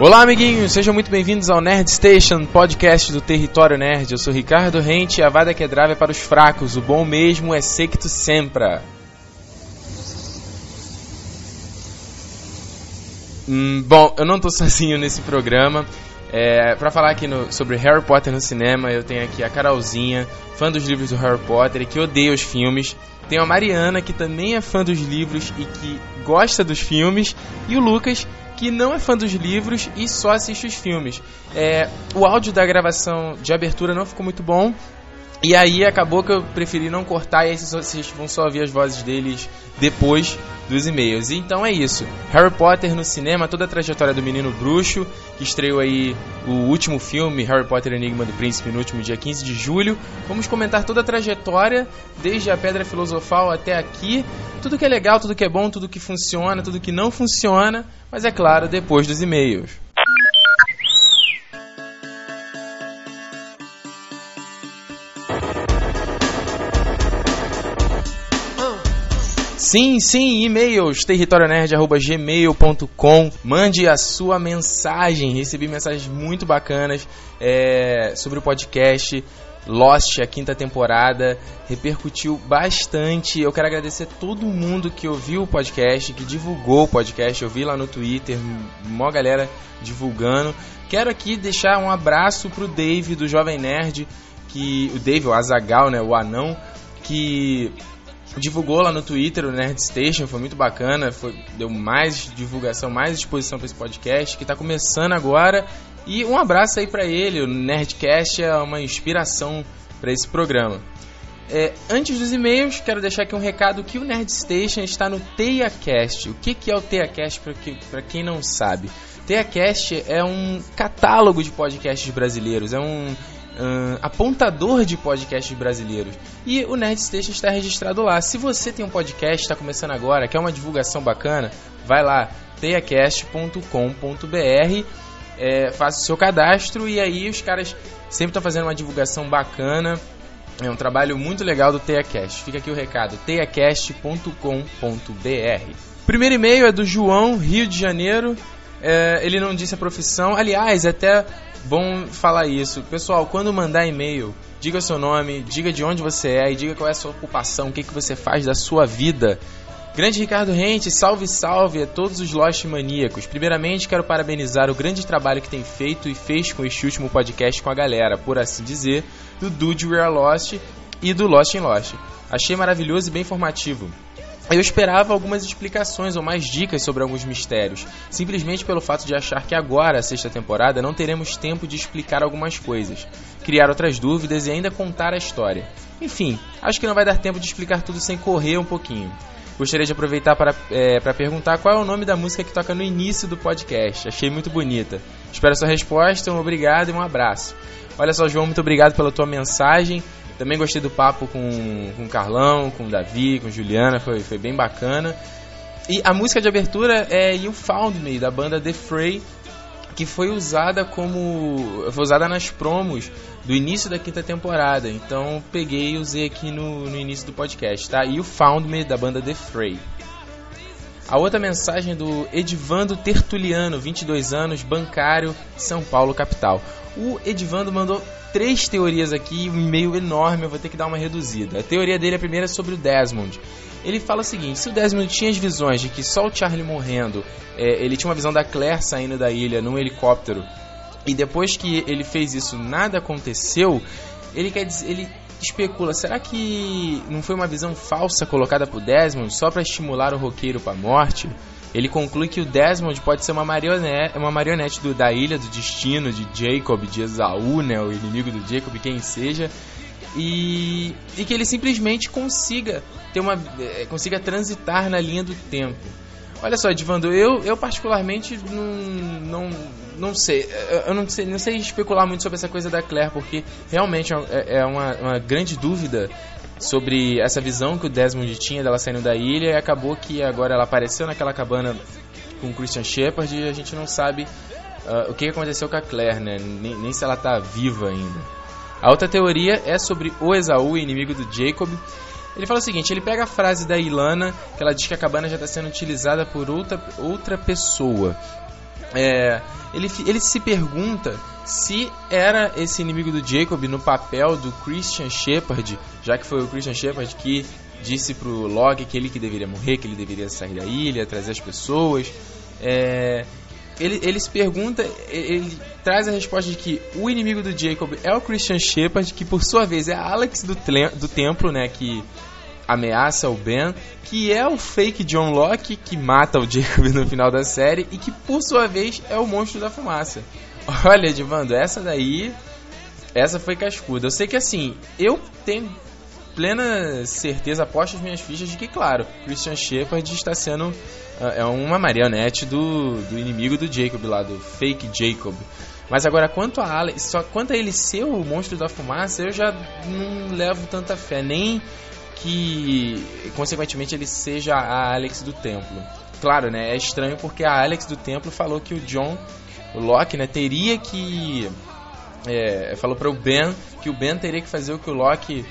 Olá, amiguinhos, sejam muito bem-vindos ao Nerd Station, podcast do Território Nerd. Eu sou Ricardo Rente e a Vada Quedrava é para os fracos, o bom mesmo é secto sempre. Hum, bom, eu não tô sozinho nesse programa. É, para falar aqui no, sobre Harry Potter no cinema, eu tenho aqui a Carolzinha, fã dos livros do Harry Potter e que odeia os filmes. Tenho a Mariana, que também é fã dos livros e que gosta dos filmes. E o Lucas, que não é fã dos livros e só assiste os filmes. É, o áudio da gravação de abertura não ficou muito bom. E aí acabou que eu preferi não cortar e aí vocês vão só ouvir as vozes deles depois dos e-mails. Então é isso. Harry Potter no cinema, toda a trajetória do menino bruxo, que estreou aí o último filme, Harry Potter Enigma do Príncipe, no último dia 15 de julho. Vamos comentar toda a trajetória, desde a Pedra Filosofal até aqui. Tudo que é legal, tudo que é bom, tudo que funciona, tudo que não funciona, mas é claro, depois dos e-mails. Sim, sim, e-mails, territorionerd.gmail.com. Mande a sua mensagem. Recebi mensagens muito bacanas é, sobre o podcast. Lost, a quinta temporada, repercutiu bastante. Eu quero agradecer todo mundo que ouviu o podcast, que divulgou o podcast. Eu vi lá no Twitter, uma galera divulgando. Quero aqui deixar um abraço pro Dave do Jovem Nerd, que o Dave, o Azagal, né, o anão, que divulgou lá no Twitter o Nerd Station, foi muito bacana, foi, deu mais divulgação, mais exposição para esse podcast que está começando agora. E um abraço aí para ele, o Nerdcast é uma inspiração para esse programa. É, antes dos e-mails, quero deixar aqui um recado que o Nerd Station está no TeiaCast. O que, que é o TeiaCast para que, quem não sabe? TeiaCast é um catálogo de podcasts brasileiros, é um uh, apontador de podcasts brasileiros. E o Nerd Station está registrado lá. Se você tem um podcast, está começando agora, quer uma divulgação bacana, vai lá, teiacast.com.br, é, faça o seu cadastro e aí os caras sempre estão fazendo uma divulgação bacana. É um trabalho muito legal do TeiaCast. Fica aqui o recado, teiacast.com.br. Primeiro e-mail é do João, Rio de Janeiro. É, ele não disse a profissão. Aliás, até bom falar isso. Pessoal, quando mandar e-mail, diga seu nome, diga de onde você é e diga qual é a sua ocupação, o que, que você faz da sua vida. Grande Ricardo Rente, salve, salve a todos os Lost maníacos. Primeiramente, quero parabenizar o grande trabalho que tem feito e fez com este último podcast com a galera, por assim dizer, do Dude We Are Lost e do Lost in Lost. Achei maravilhoso e bem informativo. Eu esperava algumas explicações ou mais dicas sobre alguns mistérios, simplesmente pelo fato de achar que agora, a sexta temporada, não teremos tempo de explicar algumas coisas, criar outras dúvidas e ainda contar a história. Enfim, acho que não vai dar tempo de explicar tudo sem correr um pouquinho. Gostaria de aproveitar para, é, para perguntar qual é o nome da música que toca no início do podcast. Achei muito bonita. Espero sua resposta, um obrigado e um abraço. Olha só, João, muito obrigado pela tua mensagem. Também gostei do papo com, com o Carlão, com o Davi, com Juliana, foi, foi bem bacana. E a música de abertura é You Found Me, da banda The Fray, que foi usada como. foi usada nas promos do início da quinta temporada. Então peguei e usei aqui no, no início do podcast, tá? You Found Me, da banda The Fray. A outra mensagem do Edvando Tertuliano, 22 anos, bancário, São Paulo, capital. O Edvando mandou três teorias aqui, um e-mail enorme, eu vou ter que dar uma reduzida. A teoria dele, a primeira é sobre o Desmond. Ele fala o seguinte: se o Desmond tinha as visões de que só o Charlie morrendo, é, ele tinha uma visão da Claire saindo da ilha num helicóptero, e depois que ele fez isso nada aconteceu, ele quer dizer, ele especula, será que não foi uma visão falsa colocada por Desmond só para estimular o roqueiro para a morte? Ele conclui que o Desmond pode ser uma marionete, uma marionete do, da ilha do destino de Jacob, de Esaú, né, o inimigo do Jacob, quem seja, e, e que ele simplesmente consiga ter uma eh, consiga transitar na linha do tempo. Olha só, Edvando, eu, eu particularmente não, não, não sei. Eu não sei, não sei especular muito sobre essa coisa da Claire, porque realmente é, é uma, uma grande dúvida sobre essa visão que o Desmond tinha dela saindo da ilha e acabou que agora ela apareceu naquela cabana com o Christian Shepard e a gente não sabe uh, o que aconteceu com a Claire, né? Nem, nem, se ela tá viva ainda. A outra teoria é sobre o Esaú, inimigo do Jacob. Ele fala o seguinte: ele pega a frase da Ilana, que ela diz que a cabana já está sendo utilizada por outra, outra pessoa. É, ele, ele se pergunta se era esse inimigo do Jacob no papel do Christian Shepard, já que foi o Christian Shepard que disse pro Locke que ele que deveria morrer, que ele deveria sair da ilha, trazer as pessoas. É, ele, ele se pergunta, ele traz a resposta de que o inimigo do Jacob é o Christian Shepard, que por sua vez é Alex do, do templo, né, que ameaça o Ben, que é o fake John Locke que mata o Jacob no final da série e que por sua vez é o monstro da fumaça. Olha, Divando, essa daí essa foi cascuda. Eu sei que assim, eu tenho plena certeza, aposto as minhas fichas de que, claro, Christian Shepard está sendo uh, é uma marionete do, do inimigo do Jacob lá, do fake Jacob. Mas agora, quanto a Alex, só quanto a ele ser o monstro da fumaça, eu já não levo tanta fé. Nem que, consequentemente, ele seja a Alex do templo. Claro, né? É estranho porque a Alex do templo falou que o John, o Locke, né, teria que. É, falou para o Ben que o Ben teria que fazer o que o Locke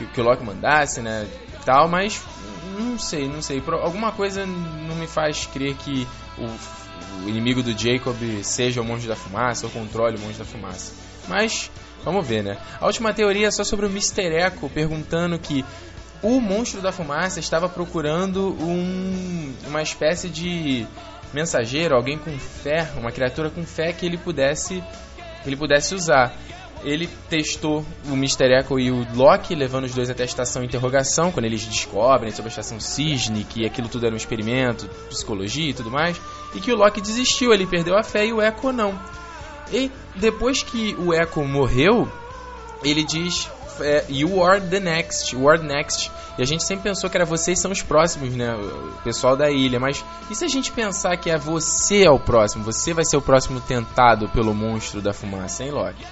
que, que o Loki mandasse, né? Tal, mas não sei, não sei. Por alguma coisa não me faz crer que o, o inimigo do Jacob seja o monge da fumaça ou controle o monge da fumaça. Mas vamos ver, né? A última teoria é só sobre o Mr. Echo perguntando que o monstro da fumaça estava procurando um, uma espécie de mensageiro, alguém com fé, uma criatura com fé que ele pudesse que ele pudesse usar ele testou o Mr. Echo e o Loki, levando os dois até a estação interrogação, quando eles descobrem sobre a estação Cisne, que aquilo tudo era um experimento, psicologia e tudo mais, e que o Loki desistiu, ele perdeu a fé e o Echo não. E depois que o Echo morreu, ele diz é, You are the next, you are next. E a gente sempre pensou que era vocês são os próximos, né? O pessoal da ilha. Mas e se a gente pensar que é você é o próximo? Você vai ser o próximo tentado pelo monstro da fumaça, hein, Loki?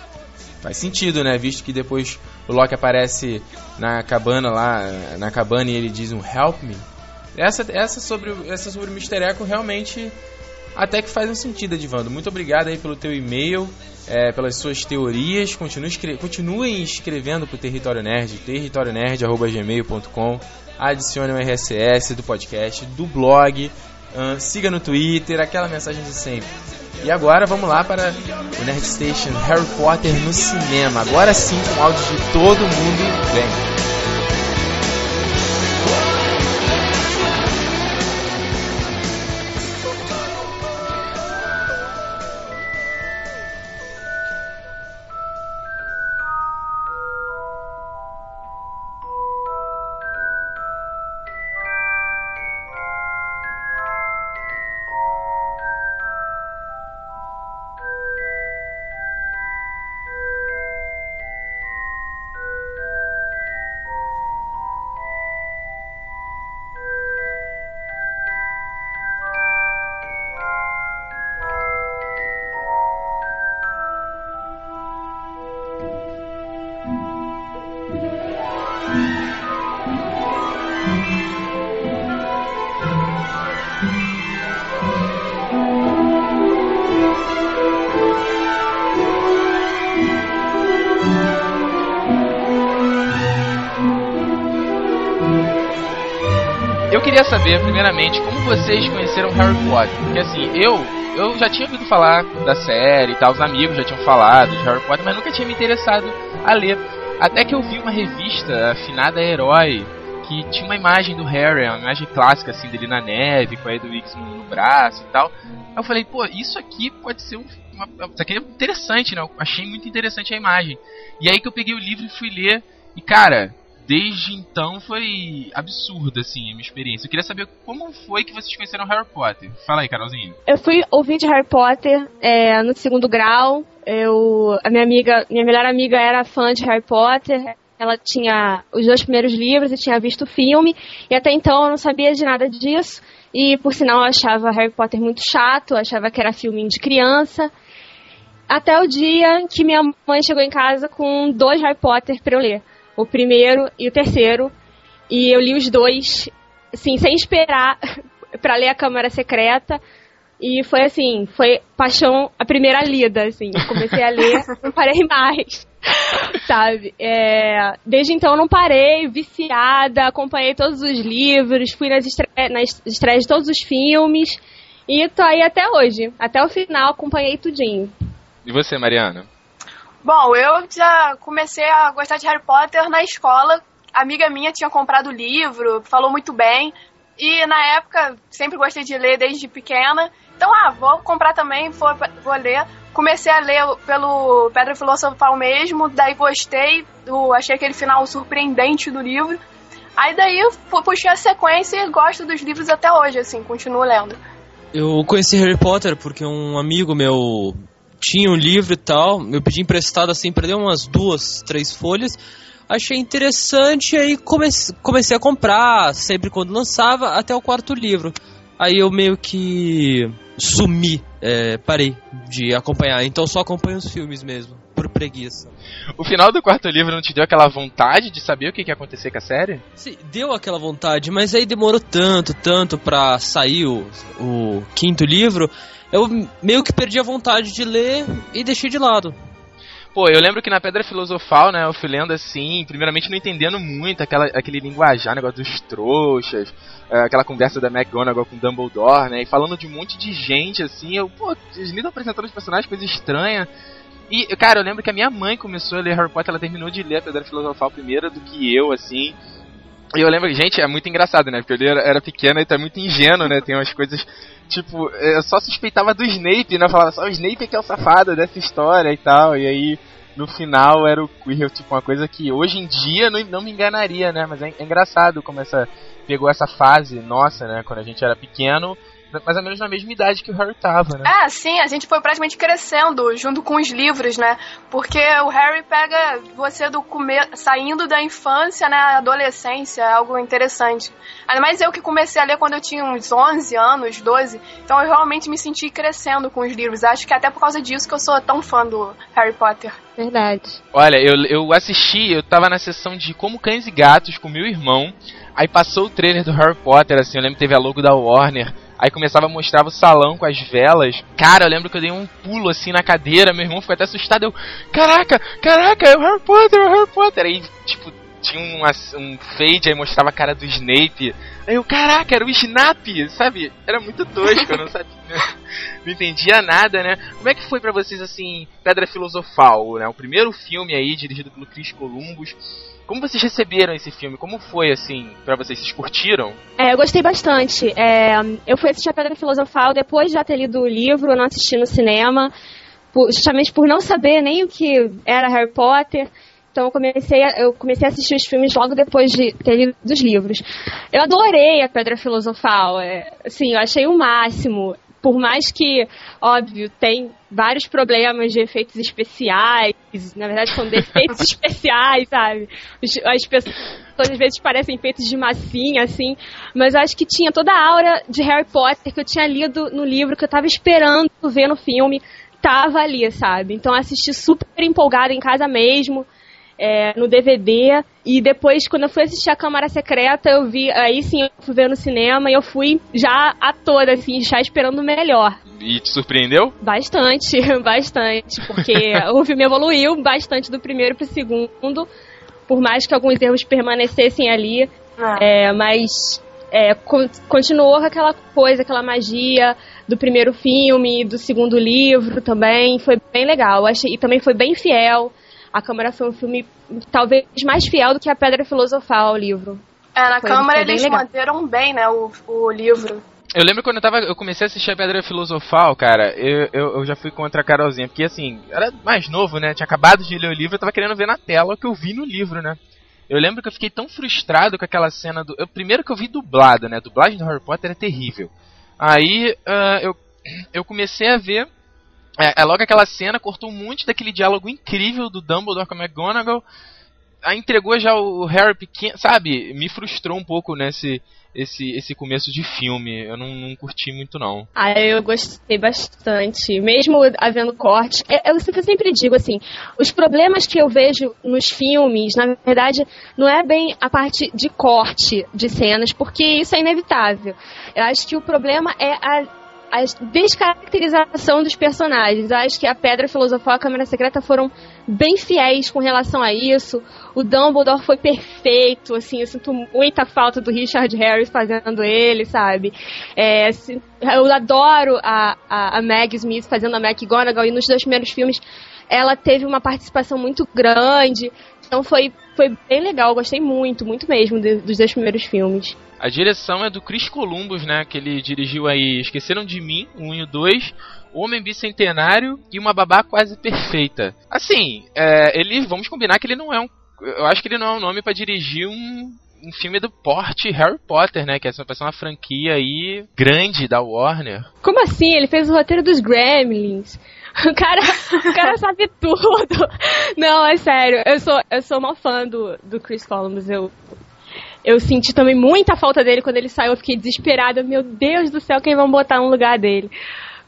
Faz sentido, né? Visto que depois o Loki aparece na cabana lá, na cabana e ele diz um help me. Essa, essa sobre essa sobre o Mr. Echo realmente até que faz um sentido, Edvando. Muito obrigado aí pelo teu e-mail, é, pelas suas teorias. Continue escre continuem escrevendo pro Território Nerd, territorionerd.gmail.com. Adicione o RSS do podcast, do blog. Uh, siga no Twitter, aquela mensagem de sempre. E agora vamos lá para o Nerd Station Harry Potter no cinema. Agora sim com áudio de todo mundo. Vem! Queria saber, primeiramente, como vocês conheceram Harry Potter. Porque assim, eu eu já tinha ouvido falar da série e tal, os amigos já tinham falado de Harry Potter, mas nunca tinha me interessado a ler. Até que eu vi uma revista, Afinada Herói, que tinha uma imagem do Harry, uma imagem clássica assim dele na neve, com a Edwix no, no braço e tal. Eu falei, pô, isso aqui pode ser um, uma, isso aqui é interessante, né? Eu achei muito interessante a imagem. E aí que eu peguei o livro e fui ler. E cara, desde então foi absurda, assim, a minha experiência. Eu queria saber como foi que vocês conheceram Harry Potter. Fala aí, Carolzinha. Eu fui ouvinte de Harry Potter é, no segundo grau. Eu, a minha amiga, minha melhor amiga era fã de Harry Potter. Ela tinha os dois primeiros livros e tinha visto o filme. E até então eu não sabia de nada disso. E por sinal eu achava Harry Potter muito chato, achava que era filminho de criança. Até o dia que minha mãe chegou em casa com dois Harry Potter para eu ler o primeiro e o terceiro. E eu li os dois, assim, sem esperar para ler a Câmara Secreta. E foi assim, foi paixão a primeira lida, assim. Comecei a ler, não parei mais. Sabe? É, desde então não parei, viciada, acompanhei todos os livros, fui nas, estre nas estreias de todos os filmes. E tô aí até hoje. Até o final acompanhei tudinho. E você, Mariana? Bom, eu já comecei a gostar de Harry Potter na escola. A amiga minha tinha comprado o livro, falou muito bem. E na época, sempre gostei de ler desde pequena. Então, ah, vou comprar também, vou, vou ler. Comecei a ler pelo Pedra Filosofal mesmo, daí gostei, achei aquele final surpreendente do livro. Aí daí puxei a sequência e gosto dos livros até hoje, assim, continuo lendo. Eu conheci Harry Potter porque um amigo meu tinha um livro e tal, eu pedi emprestado assim, perdeu umas duas, três folhas achei interessante e aí comecei, comecei a comprar sempre quando lançava até o quarto livro. Aí eu meio que sumi, é, parei de acompanhar, então só acompanho os filmes mesmo, por preguiça. O final do quarto livro não te deu aquela vontade de saber o que, ia acontecer com a série? Sim, deu aquela vontade, mas aí demorou tanto, tanto pra sair o, o quinto livro, eu meio que perdi a vontade de ler e deixei de lado. Pô, eu lembro que na Pedra Filosofal, né, eu fui lendo assim, primeiramente não entendendo muito aquela, aquele linguajar, negócio dos trouxas, é, aquela conversa da McGonagall com Dumbledore, né, e falando de um monte de gente, assim, eu, pô, eles estão apresentando os personagens, coisa estranha. E, cara, eu lembro que a minha mãe começou a ler Harry Potter, ela terminou de ler a Pedra Filosofal primeiro do que eu, assim. E eu lembro, gente, é muito engraçado, né? Porque eu era, era pequeno e tá muito ingênuo, né? Tem umas coisas, tipo, eu só suspeitava do Snape, né? Eu falava só, o Snape é que é o safado dessa história e tal. E aí, no final, era o Quirrell, tipo, uma coisa que hoje em dia não, não me enganaria, né? Mas é, é engraçado como essa, pegou essa fase nossa, né? Quando a gente era pequeno mais ou menos na mesma idade que o Harry tava, né? É, sim, a gente foi praticamente crescendo junto com os livros, né? Porque o Harry pega você do comer, saindo da infância, né, adolescência, é algo interessante. Ainda mais eu que comecei a ler quando eu tinha uns 11 anos, 12, então eu realmente me senti crescendo com os livros. Acho que é até por causa disso que eu sou tão fã do Harry Potter. Verdade. Olha, eu, eu assisti, eu tava na sessão de Como Cães e Gatos com meu irmão, aí passou o trailer do Harry Potter, assim, eu lembro que teve a logo da Warner, Aí começava a mostrar o salão com as velas. Cara, eu lembro que eu dei um pulo assim na cadeira, meu irmão ficou até assustado. Eu, caraca, caraca, é o Harry Potter, é o Harry Potter. Aí, tipo, tinha um, um fade, aí mostrava a cara do Snape. Aí eu, caraca, era o Snap, sabe? Era muito tosco, eu não sabia. não entendia nada, né? Como é que foi para vocês, assim, Pedra Filosofal, né? O primeiro filme aí, dirigido pelo Chris Columbus. Como vocês receberam esse filme? Como foi, assim, para vocês? Vocês curtiram? É, eu gostei bastante. É, eu fui assistir a Pedra Filosofal depois de já ter lido o livro, não assisti no cinema, justamente por não saber nem o que era Harry Potter. Então eu comecei, a, eu comecei a assistir os filmes logo depois de ter lido os livros. Eu adorei a Pedra Filosofal. É, assim, eu achei o máximo por mais que, óbvio, tem vários problemas de efeitos especiais, na verdade são defeitos especiais, sabe? As pessoas às vezes parecem feitos de massinha, assim, mas eu acho que tinha toda a aura de Harry Potter que eu tinha lido no livro, que eu tava esperando ver no filme, tava ali, sabe? Então assisti super empolgada em casa mesmo é, no DVD. E depois, quando eu fui assistir a Câmara Secreta, eu vi. Aí sim, eu fui ver no cinema e eu fui já a toda, assim, já esperando o melhor. E te surpreendeu? Bastante, bastante. Porque o filme evoluiu bastante do primeiro pro segundo. Por mais que alguns erros permanecessem ali. Ah. É, mas é, continuou com aquela coisa, aquela magia do primeiro filme, do segundo livro também. Foi bem legal. Achei, e também foi bem fiel a Câmara foi um filme talvez mais fiel do que a Pedra Filosofal, o livro. É, na foi, Câmara foi eles legal. manteram bem, né, o, o livro. Eu lembro quando eu tava. Eu comecei a assistir a Pedra Filosofal, cara, eu, eu, eu, já fui contra a Carolzinha, porque assim, era mais novo, né? Tinha acabado de ler o livro, eu tava querendo ver na tela o que eu vi no livro, né? Eu lembro que eu fiquei tão frustrado com aquela cena do. Eu, primeiro que eu vi dublado, né? A dublagem do Harry Potter é terrível. Aí uh, eu, eu comecei a ver é, é, logo aquela cena, cortou monte daquele diálogo incrível do Dumbledore com a McGonagall. Aí entregou já o Harry pequeno, sabe? Me frustrou um pouco nesse esse, esse começo de filme. Eu não, não curti muito, não. Ah, eu gostei bastante. Mesmo havendo corte. É, eu sempre digo assim: os problemas que eu vejo nos filmes, na verdade, não é bem a parte de corte de cenas, porque isso é inevitável. Eu acho que o problema é a a descaracterização dos personagens. Acho que a Pedra Filosofal e a Câmara Secreta foram bem fiéis com relação a isso. O Dumbledore foi perfeito, assim, eu sinto muita falta do Richard Harris fazendo ele, sabe? É, assim, eu adoro a, a, a Meg Smith fazendo a McGonagall e nos dois primeiros filmes ela teve uma participação muito grande. Então foi, foi bem legal, gostei muito, muito mesmo de, dos dois primeiros filmes. A direção é do Chris Columbus, né? Que ele dirigiu aí Esqueceram de Mim, 1 e o 2, Homem Bicentenário e Uma Babá Quase Perfeita. Assim, é, ele, vamos combinar que ele não é um. Eu acho que ele não é um nome para dirigir um, um filme do porte Harry Potter, né? Que é uma, uma franquia aí grande da Warner. Como assim? Ele fez o roteiro dos Gremlins. O cara, o cara sabe tudo. Não, é sério. Eu sou, eu sou uma fã do, do Chris Columbus. Eu, eu senti também muita falta dele quando ele saiu. Eu fiquei desesperada. Meu Deus do céu, quem vão botar no lugar dele?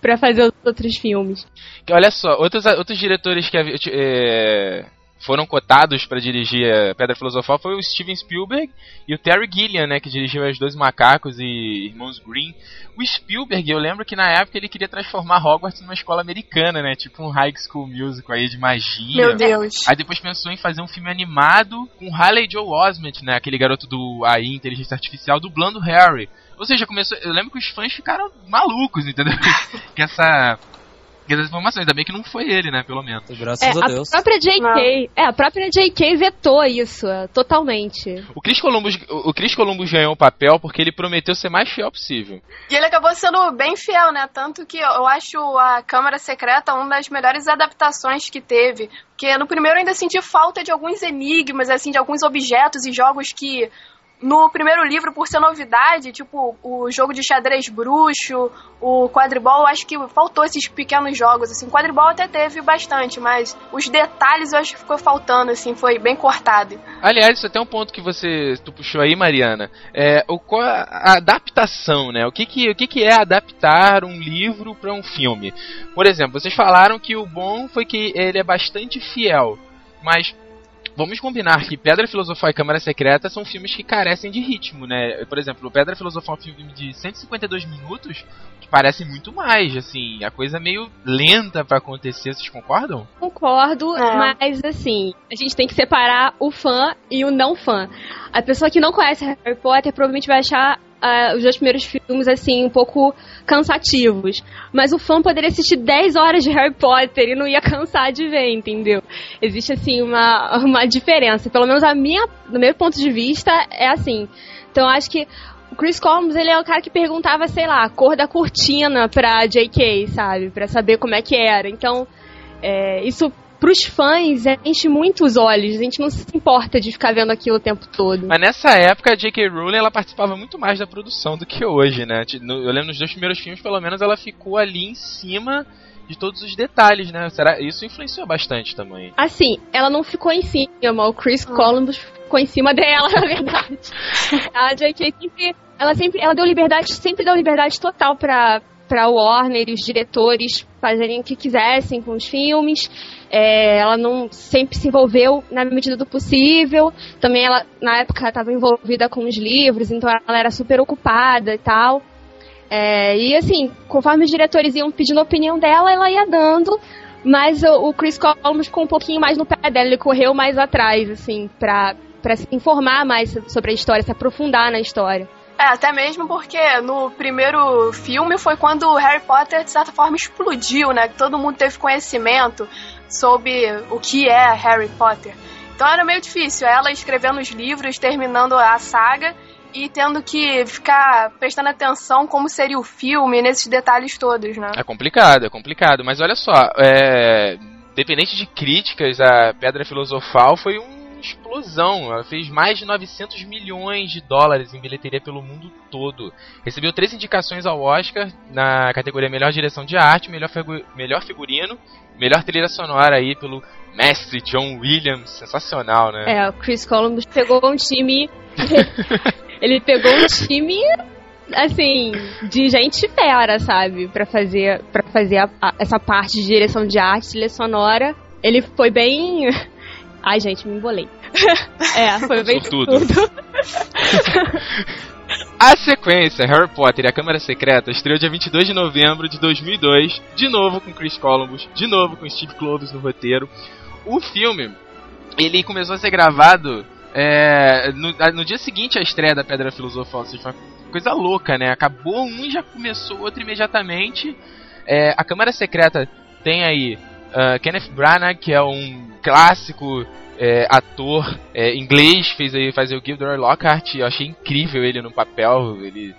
para fazer os outros filmes. Olha só, outros, outros diretores que é, foram cotados para dirigir Pedra Filosofal foi o Steven Spielberg e o Terry Gilliam, né, que dirigiu Os Dois Macacos e Irmãos Green. O Spielberg, eu lembro que na época ele queria transformar Hogwarts numa escola americana, né, tipo um high school musical aí de magia. Meu Deus. Aí depois pensou em fazer um filme animado com Haley Joe Osment, né, aquele garoto do AI, Inteligência Artificial, dublando Harry. Ou seja, começou, eu lembro que os fãs ficaram malucos, entendeu? que essa as informações. Ainda bem que não foi ele, né? Pelo menos. Graças é, a Deus. A própria JK, é, a própria JK vetou isso, é, totalmente. O Chris Columbus, o Chris Columbus ganhou o papel porque ele prometeu ser mais fiel possível. E ele acabou sendo bem fiel, né? Tanto que eu acho a Câmara Secreta uma das melhores adaptações que teve. Porque no primeiro eu ainda senti falta de alguns enigmas, assim, de alguns objetos e jogos que no primeiro livro, por ser novidade, tipo o jogo de xadrez bruxo, o quadribol, acho que faltou esses pequenos jogos, assim. Quadribol até teve bastante, mas os detalhes eu acho que ficou faltando, assim, foi bem cortado. Aliás, isso é até um ponto que você tu puxou aí, Mariana. É, o, a adaptação, né? O que que, o que que é adaptar um livro para um filme? Por exemplo, vocês falaram que o bom foi que ele é bastante fiel, mas vamos combinar que Pedra Filosofal e Câmara Secreta são filmes que carecem de ritmo, né? Por exemplo, Pedra Filosofal é um filme de 152 minutos que parece muito mais, assim, a coisa meio lenta para acontecer, vocês concordam? Concordo, é. mas assim, a gente tem que separar o fã e o não fã. A pessoa que não conhece Harry Potter provavelmente vai achar uh, os dois primeiros filmes, assim, um pouco cansativos. Mas o fã poderia assistir 10 horas de Harry Potter e não ia cansar de ver, entendeu? Existe, assim, uma, uma diferença. Pelo menos a minha, do meu ponto de vista, é assim. Então acho que o Chris Columbus, ele é o cara que perguntava, sei lá, a cor da cortina pra J.K., sabe? Pra saber como é que era. Então, é, isso pros fãs enche muito os olhos. A gente não se importa de ficar vendo aquilo o tempo todo. Mas nessa época a J.K. Rowling ela participava muito mais da produção do que hoje, né? Eu lembro nos dois primeiros filmes, pelo menos, ela ficou ali em cima de todos os detalhes, né? Será isso influenciou bastante também? Assim, ela não ficou em cima, o Chris ah. Columbus ficou em cima dela, na verdade. a J.K. sempre, ela sempre, ela deu liberdade, sempre deu liberdade total para para Warner e os diretores fazerem o que quisessem com os filmes. É, ela não sempre se envolveu na medida do possível. Também ela, na época, estava envolvida com os livros, então ela era super ocupada e tal. É, e assim, conforme os diretores iam pedindo a opinião dela, ela ia dando. Mas o, o Chris Columbus ficou um pouquinho mais no pé dela, ele correu mais atrás, assim, pra se informar mais sobre a história, se aprofundar na história. É, até mesmo porque no primeiro filme foi quando o Harry Potter, de certa forma, explodiu, né? Todo mundo teve conhecimento sobre o que é Harry Potter. Então era meio difícil ela escrevendo os livros, terminando a saga e tendo que ficar prestando atenção como seria o filme, nesses detalhes todos, né? É complicado, é complicado. Mas olha só, é... Independente de críticas, a Pedra Filosofal foi um explosão. Ela fez mais de 900 milhões de dólares em bilheteria pelo mundo todo. Recebeu três indicações ao Oscar na categoria Melhor Direção de Arte, Melhor, figu melhor Figurino, Melhor Trilha Sonora aí pelo mestre John Williams. Sensacional, né? É, o Chris Columbus pegou um time... ele pegou um time assim, de gente fera, sabe? para fazer, pra fazer a, a, essa parte de direção de arte, trilha sonora. Ele foi bem Ai, gente, me embolei. é, foi bem tudo. A sequência Harry Potter e a Câmara Secreta estreou dia 22 de novembro de 2002, de novo com Chris Columbus, de novo com Steve Kloves no roteiro. O filme ele começou a ser gravado é, no, no, dia seguinte à estreia da Pedra Filosofal. Seja, uma coisa louca, né? Acabou um e já começou outro imediatamente. É, a Câmara Secreta tem aí uh, Kenneth Branagh, que é um clássico é, ator é, inglês, fez aí fazer o Gilderoy Lockhart. Eu achei incrível ele no papel. Ele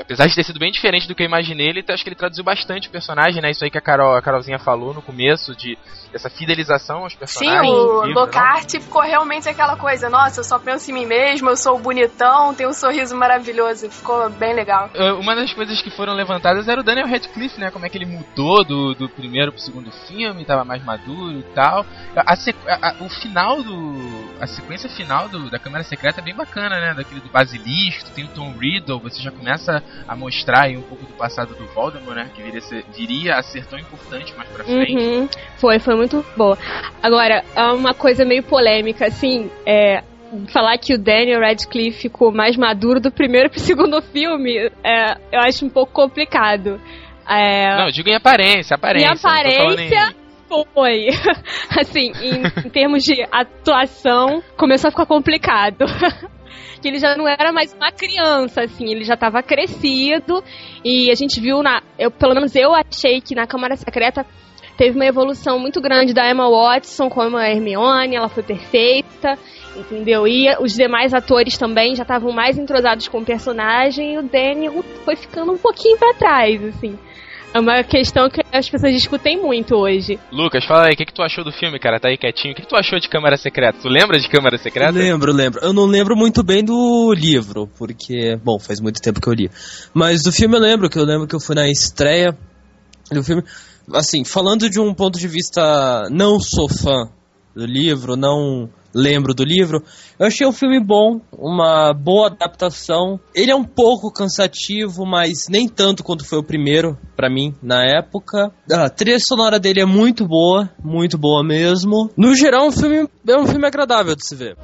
apesar de ter sido bem diferente do que eu imaginei, ele acho que ele traduziu bastante o personagem, né? Isso aí que a Carol, a Carolzinha falou no começo de essa fidelização aos personagens. Sim, o Lockhart ficou realmente aquela coisa, nossa, eu só penso em mim mesmo, eu sou bonitão, tenho um sorriso maravilhoso, ficou bem legal. Uma das coisas que foram levantadas era o Daniel Radcliffe, né? Como é que ele mudou do, do primeiro pro segundo filme, tava mais maduro e tal. A, a, a, o final do. A sequência final do, da Câmara Secreta é bem bacana, né? Daquele do Basilisco, tem o Tom Riddle, você já começa a mostrar aí um pouco do passado do Voldemort, né? Que viria a ser, viria a ser tão importante mais pra frente. Uhum. Foi, foi muito boa. Agora, uma coisa meio polêmica, assim, é, falar que o Daniel Radcliffe ficou mais maduro do primeiro pro segundo filme, é, eu acho um pouco complicado. É, não, digo em aparência, aparência. Em aparência, foi. assim, em, em termos de atuação, começou a ficar complicado. que ele já não era mais uma criança, assim, ele já estava crescido e a gente viu na, eu pelo menos eu achei que na Câmara Secreta teve uma evolução muito grande da Emma Watson como a Hermione, ela foi perfeita, entendeu? E os demais atores também já estavam mais entrosados com o personagem e o Daniel foi ficando um pouquinho para trás, assim. É uma questão que as pessoas discutem muito hoje. Lucas, fala aí, o que, que tu achou do filme, cara? Tá aí quietinho. O que, que tu achou de Câmara Secreta? Tu lembra de Câmara Secreta? Lembro, lembro. Eu não lembro muito bem do livro, porque, bom, faz muito tempo que eu li. Mas do filme eu lembro, que eu lembro que eu fui na estreia do filme assim, falando de um ponto de vista não sou fã do livro, não lembro do livro, eu achei o filme bom, uma boa adaptação. Ele é um pouco cansativo, mas nem tanto quanto foi o primeiro para mim na época. A trilha sonora dele é muito boa, muito boa mesmo. No geral, um filme é um filme agradável de se ver.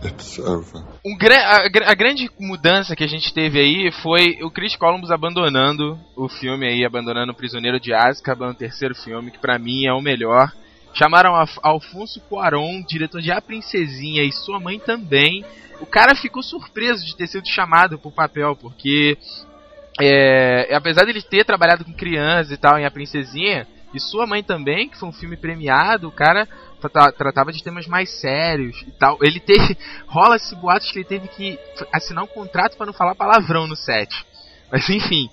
Um, a, a, grande mudança que a gente teve aí foi o Chris Columbus abandonando o filme aí, abandonando o Prisioneiro de Azkaban, o terceiro filme, que para mim é o melhor. Chamaram a Alfonso Cuarón, diretor de A Princesinha, e sua mãe também. O cara ficou surpreso de ter sido chamado pro papel, porque é, apesar de ele ter trabalhado com crianças e tal em A Princesinha, e sua mãe também, que foi um filme premiado, o cara tratava de temas mais sérios e tal. Ele teve. rola esse boato que ele teve que assinar um contrato para não falar palavrão no set. Mas enfim.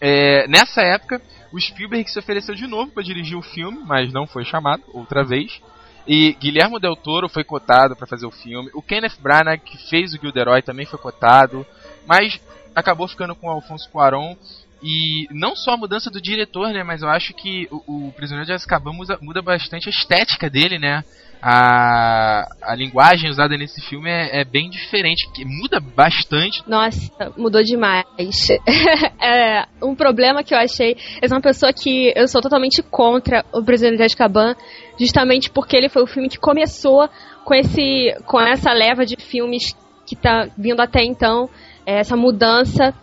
É, nessa época, o Spielberg se ofereceu de novo para dirigir o filme, mas não foi chamado outra vez. E Guilherme Del Toro foi cotado para fazer o filme. O Kenneth Branagh, que fez o Gilderoy, também foi cotado. Mas acabou ficando com o Alfonso Cuarón. E não só a mudança do diretor, né? Mas eu acho que o, o Prisioneiro de Azkaban muda, muda bastante a estética dele, né? A, a linguagem usada nesse filme é, é, bem diferente, que muda bastante. Nossa, mudou demais. é, um problema que eu achei, eu sou uma pessoa que eu sou totalmente contra o Prisioneiro de Azkaban, justamente porque ele foi o filme que começou com esse com essa leva de filmes que tá vindo até então, essa mudança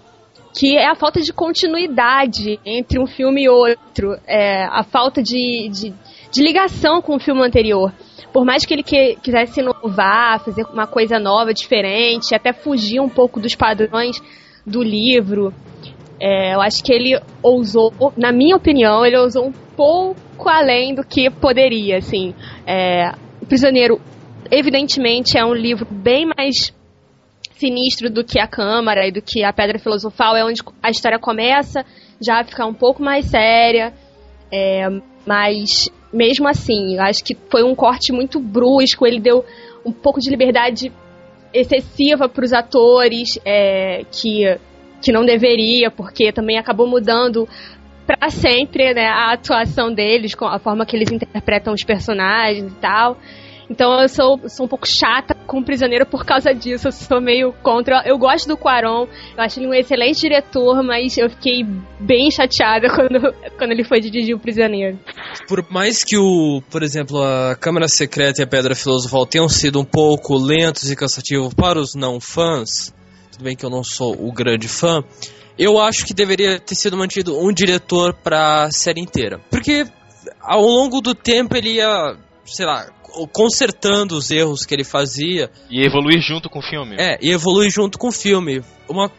que é a falta de continuidade entre um filme e outro, é, a falta de, de, de ligação com o filme anterior por mais que ele que, quisesse inovar, fazer uma coisa nova, diferente, até fugir um pouco dos padrões do livro, é, eu acho que ele ousou, na minha opinião, ele ousou um pouco além do que poderia, assim. É, o Prisioneiro, evidentemente, é um livro bem mais sinistro do que a Câmara e do que a Pedra Filosofal, é onde a história começa já a ficar um pouco mais séria, é, mas mesmo assim, acho que foi um corte muito brusco, ele deu um pouco de liberdade excessiva para os atores, é, que, que não deveria, porque também acabou mudando para sempre né, a atuação deles, com a forma que eles interpretam os personagens e tal. Então eu sou, sou um pouco chata com o Prisioneiro por causa disso. Eu sou meio contra. Eu gosto do Quaron, eu acho ele um excelente diretor, mas eu fiquei bem chateada quando, quando ele foi dirigir o Prisioneiro. Por mais que o, por exemplo, a Câmara Secreta e a Pedra Filosofal tenham sido um pouco lentos e cansativos para os não fãs, tudo bem que eu não sou o grande fã, eu acho que deveria ter sido mantido um diretor para a série inteira. Porque ao longo do tempo ele ia sei lá, consertando os erros que ele fazia. E evoluir junto com o filme. É, e evoluir junto com o filme. Uma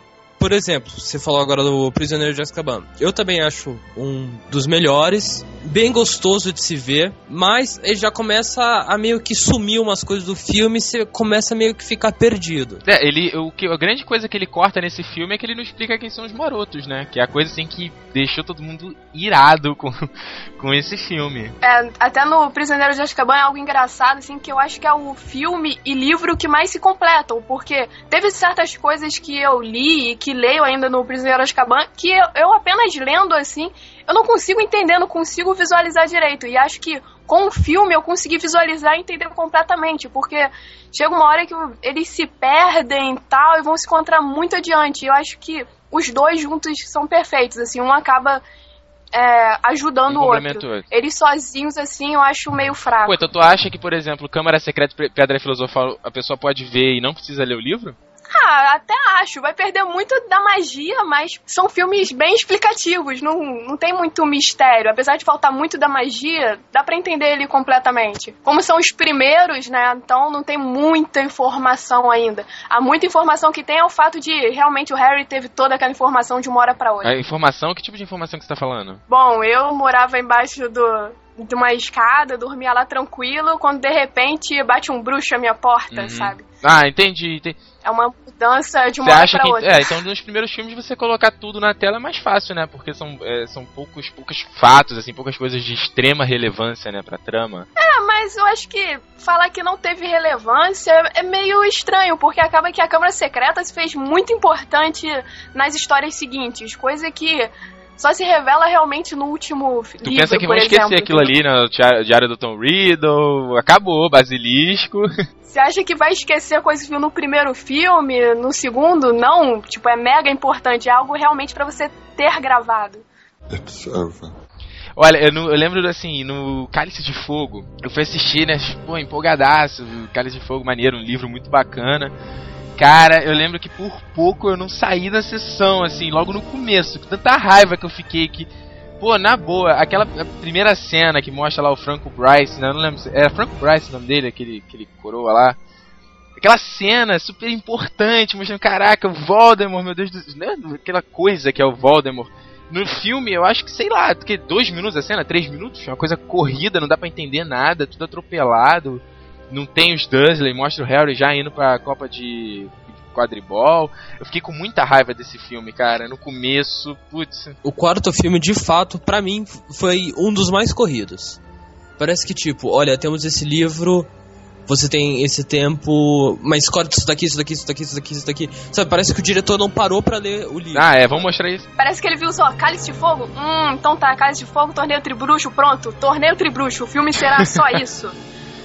por exemplo, você falou agora do Prisioneiro de Azkaban. Eu também acho um dos melhores, bem gostoso de se ver, mas ele já começa a meio que sumir umas coisas do filme e você começa a meio que ficar perdido. É, ele, o que, a grande coisa que ele corta nesse filme é que ele não explica quem são os morotos, né? Que é a coisa assim que deixou todo mundo irado com, com esse filme. É, até no Prisioneiro de Azkaban é algo engraçado, assim, que eu acho que é o filme e livro que mais se completam, porque teve certas coisas que eu li e que leio ainda no Prisioneiro de Azkaban, que eu, eu apenas lendo assim, eu não consigo entender, não consigo visualizar direito. E acho que com o filme eu consegui visualizar e entender completamente, porque chega uma hora que eles se perdem e tal e vão se encontrar muito adiante. E eu acho que os dois juntos são perfeitos, assim, um acaba é, ajudando o outro. outro. Eles sozinhos, assim, eu acho meio fraco. Pô, então tu acha que, por exemplo, Câmara Secreta e Pedra Filosofal a pessoa pode ver e não precisa ler o livro? Ah, até acho. Vai perder muito da magia, mas são filmes bem explicativos. Não, não tem muito mistério. Apesar de faltar muito da magia, dá para entender ele completamente. Como são os primeiros, né? Então não tem muita informação ainda. A muita informação que tem é o fato de realmente o Harry teve toda aquela informação de uma hora para outra. A informação? Que tipo de informação que você tá falando? Bom, eu morava embaixo do, de uma escada, dormia lá tranquilo, quando de repente bate um bruxo à minha porta, uhum. sabe? Ah, entendi, entendi. É uma mudança de uma você acha que, outra. É, então nos primeiros filmes você colocar tudo na tela é mais fácil, né? Porque são, é, são poucos, poucos fatos, assim, poucas coisas de extrema relevância, né, pra trama. É, mas eu acho que falar que não teve relevância é meio estranho, porque acaba que a Câmara Secreta se fez muito importante nas histórias seguintes, coisa que só se revela realmente no último tu livro, pensa que vão esquecer aquilo ali no Diário do Tom Riddle, acabou, Basilisco. Você acha que vai esquecer coisas que viu no primeiro filme, no segundo? Não, tipo, é mega importante, é algo realmente para você ter gravado. It's over. Olha, eu, eu, lembro assim, no Cálice de Fogo, eu fui assistir, né, pô, empolgadaço, Cálice de Fogo maneiro, um livro muito bacana. Cara, eu lembro que por pouco eu não saí da sessão, assim, logo no começo. Com tanta raiva que eu fiquei que. Pô, na boa, aquela primeira cena que mostra lá o Franco Bryce, né? Eu não lembro. Era Franco Bryce o nome dele, aquele, aquele coroa lá. Aquela cena super importante, mostrando, caraca, o Voldemort, meu Deus do céu. Né? Aquela coisa que é o Voldemort. No filme, eu acho que, sei lá, porque dois minutos a cena, três minutos, é uma coisa corrida, não dá para entender nada, tudo atropelado não tem os Dursley, mostra o Harry já indo pra Copa de quadribol. Eu fiquei com muita raiva desse filme, cara. No começo, putz. O quarto filme, de fato, para mim, foi um dos mais corridos. Parece que, tipo, olha, temos esse livro, você tem esse tempo, mas corta isso daqui, isso daqui, isso daqui, isso daqui, isso daqui. Sabe, parece que o diretor não parou para ler o livro. Ah, é, vamos mostrar isso. Parece que ele viu só Cálice de Fogo. Hum, então tá, Cálice de Fogo, Torneio Tribruxo, pronto. Torneio Tribruxo, o filme será só isso.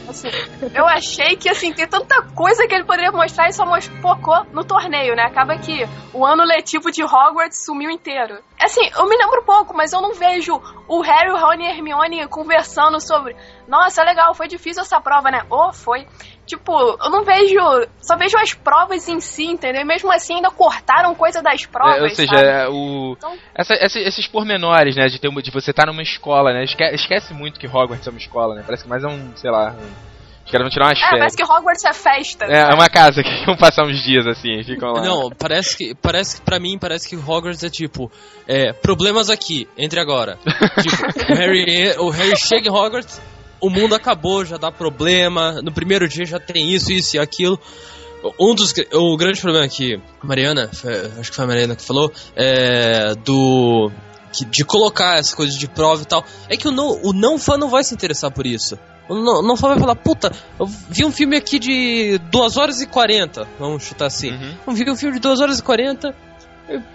Assim, eu achei que, assim, tem tanta coisa que ele poderia mostrar e só focou no torneio, né? Acaba que o ano letivo de Hogwarts sumiu inteiro. Assim, eu me lembro pouco, mas eu não vejo o Harry, o Ron e a Hermione conversando sobre nossa, legal, foi difícil essa prova, né? Ou oh, foi. Tipo, eu não vejo. Só vejo as provas em si, entendeu? E mesmo assim ainda cortaram coisa das provas. É, ou seja, é, o. Então... Essa, essa, esses pormenores, né? De, ter, de você estar tá numa escola, né? Esque, esquece muito que Hogwarts é uma escola, né? Parece que mais é um, sei lá. Um... Os caras vão tirar umas é, férias. parece que Hogwarts é festa. É, é uma casa que vão passar uns dias assim, ficam lá. Não, parece que, parece que pra mim, parece que Hogwarts é tipo, é, problemas aqui, entre agora. tipo, o Harry, o Harry chega em Hogwarts, o mundo acabou, já dá problema, no primeiro dia já tem isso, isso e aquilo. Um dos. O grande problema aqui, Mariana, acho que foi a Mariana que falou, é. Do. Que, de colocar essas coisas de prova e tal, é que o não, o não fã não vai se interessar por isso. O não, não fã vai falar, puta, eu vi um filme aqui de 2 horas e 40, vamos chutar assim. Uhum. Eu vi um filme de 2 horas e 40,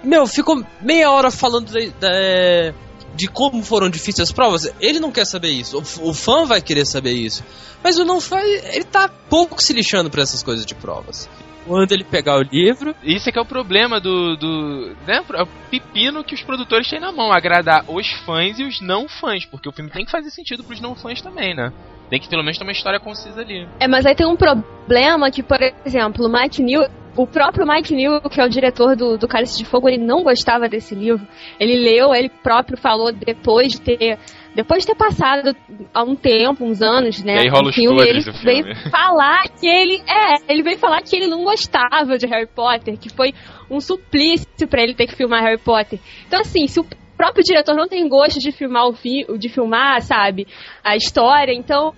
meu, ficou meia hora falando da, da, de como foram difíceis as provas, ele não quer saber isso. O, o fã vai querer saber isso. Mas o não fã, ele tá pouco se lixando para essas coisas de provas. Quando ele pegar o livro. Isso é que é o problema do. do né, é o pepino que os produtores têm na mão, agradar os fãs e os não fãs, porque o filme tem que fazer sentido pros não fãs também, né? Tem que pelo menos ter uma história concisa ali. É, mas aí tem um problema que, por exemplo, o Mike New o próprio Mike New, que é o diretor do, do Cálice de Fogo, ele não gostava desse livro. Ele leu, ele próprio falou depois de ter depois de ter passado há um tempo, uns anos, né? E aí rola o os filme, ele do filme. veio falar que ele. É, ele veio falar que ele não gostava de Harry Potter, que foi um suplício pra ele ter que filmar Harry Potter. Então, assim, se o próprio diretor não tem gosto de filmar o fi de filmar, sabe, a história, então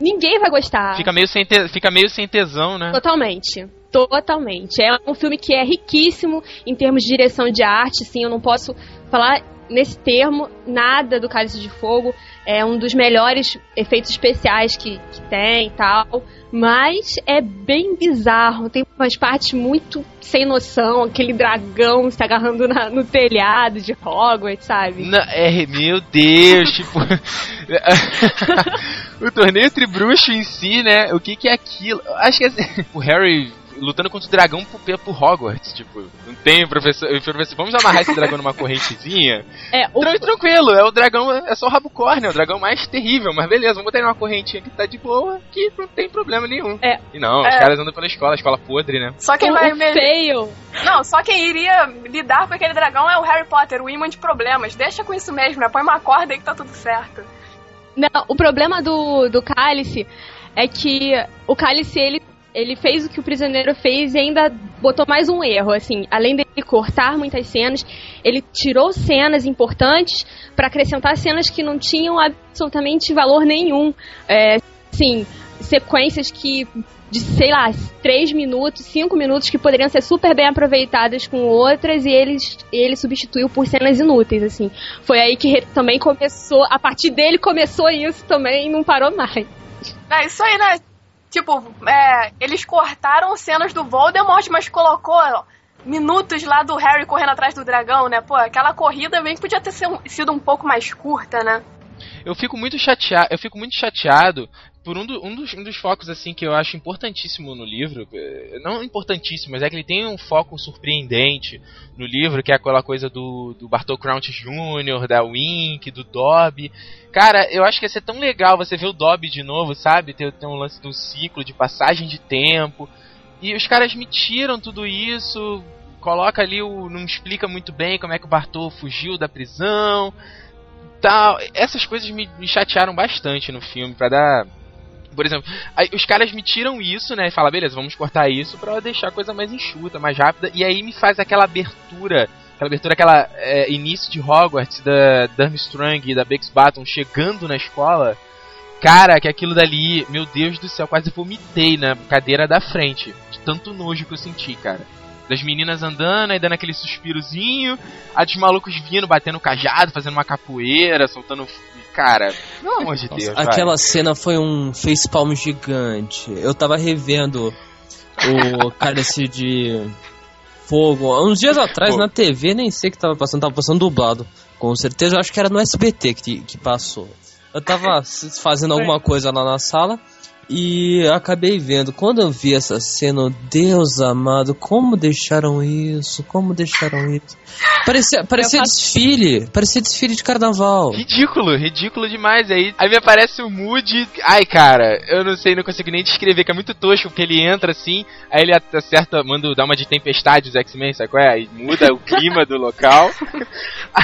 ninguém vai gostar. Fica meio sem, te- fica meio sem tesão, né? Totalmente. Totalmente. É um filme que é riquíssimo em termos de direção de arte, sim, eu não posso falar nesse termo nada do Cálice de Fogo. É um dos melhores efeitos especiais que, que tem e tal. Mas é bem bizarro. Tem umas partes muito sem noção. Aquele dragão se agarrando na- no telhado de Hogwarts, sabe? Não, é, meu Deus, tipo. o torneio tribruxo em si, né? O que que é aquilo? Acho que assim, o Harry lutando contra o dragão por, por Hogwarts, tipo, não tem professor, o professor, vamos amarrar esse dragão numa correntezinha? É, o, Tran- Tranquilo, é o dragão, é só o rabocórnio, é o dragão mais terrível, mas beleza, vamos botar ele numa correntinha que tá de boa, que não tem problema nenhum. É. E não, os É. caras andam pela escola, a escola podre, né? Só quem o, vai o me- fail Não, só quem iria lidar com aquele dragão é o Harry Potter, o imã de problemas. Deixa com isso mesmo, né? Põe uma corda aí que tá tudo certo. Não, o problema do, do Cálice é que o Cálice, ele, ele fez o que o prisioneiro fez e ainda botou mais um erro, assim, além dele cortar muitas cenas, ele tirou cenas importantes para acrescentar cenas que não tinham absolutamente valor nenhum. É, assim, sequências que de, sei lá, 3 minutos, 5 minutos que poderiam ser super bem aproveitadas com outras e ele, ele substituiu por cenas inúteis, assim. Foi aí que também começou, a partir dele começou isso também e não parou mais. É isso aí, né? Tipo, é, eles cortaram cenas do Voldemort, mas colocou minutos lá do Harry correndo atrás do dragão, né? Pô, aquela corrida bem que podia ter sido um pouco mais curta, né? Eu fico muito chateado, eu fico muito chateado por um, do- um dos, um dos focos assim que eu acho importantíssimo no livro, eh, não importantíssimo, mas é que ele tem um foco surpreendente no livro, que é aquela coisa do, do Bartol Crouch Jr., da Wink, do Dobby. Cara, eu acho que ia ser tão legal você ver o Dobby de novo, sabe? Ter, ter um lance do ciclo, de passagem de tempo. E os caras me tiram tudo isso, coloca ali o. não explica muito bem como é que o Bartol fugiu da prisão tal. Essas coisas me, me chatearam bastante no filme, pra dar. Por exemplo, aí os caras me tiram isso, né? E falam, beleza, vamos cortar isso pra deixar a coisa mais enxuta, mais rápida. E aí me faz aquela abertura, aquela abertura, aquela é, início de Hogwarts da Durmstrang e da Bex Baton chegando na escola. Cara, que aquilo dali, meu Deus do céu, quase vomitei na cadeira da frente. De tanto nojo que eu senti, cara. Das meninas andando, aí dando aquele suspirozinho, a dos malucos vindo, batendo cajado, fazendo uma capoeira, soltando. Cara, pelo amor de Deus. Nossa, aquela cena foi um facepalm gigante. Eu tava revendo o Cálice de Fogo uns dias atrás Pô. na TV, nem sei que tava passando, tava passando dublado. Com certeza, eu acho que era no SBT que, que passou. Eu tava fazendo alguma coisa lá na sala e acabei vendo. Quando eu vi essa cena, oh, Deus amado, como deixaram isso? Como deixaram isso? Parecia, parecia faço- desfile, parecia desfile de carnaval. Ridículo, ridículo demais. Aí, aí me aparece o Moody. Ai, cara, eu não sei, não consigo nem descrever, que é muito tosco, porque ele entra assim, aí ele acerta, manda dar uma de tempestade os X-Men, sabe qual é? Aí muda o clima do local.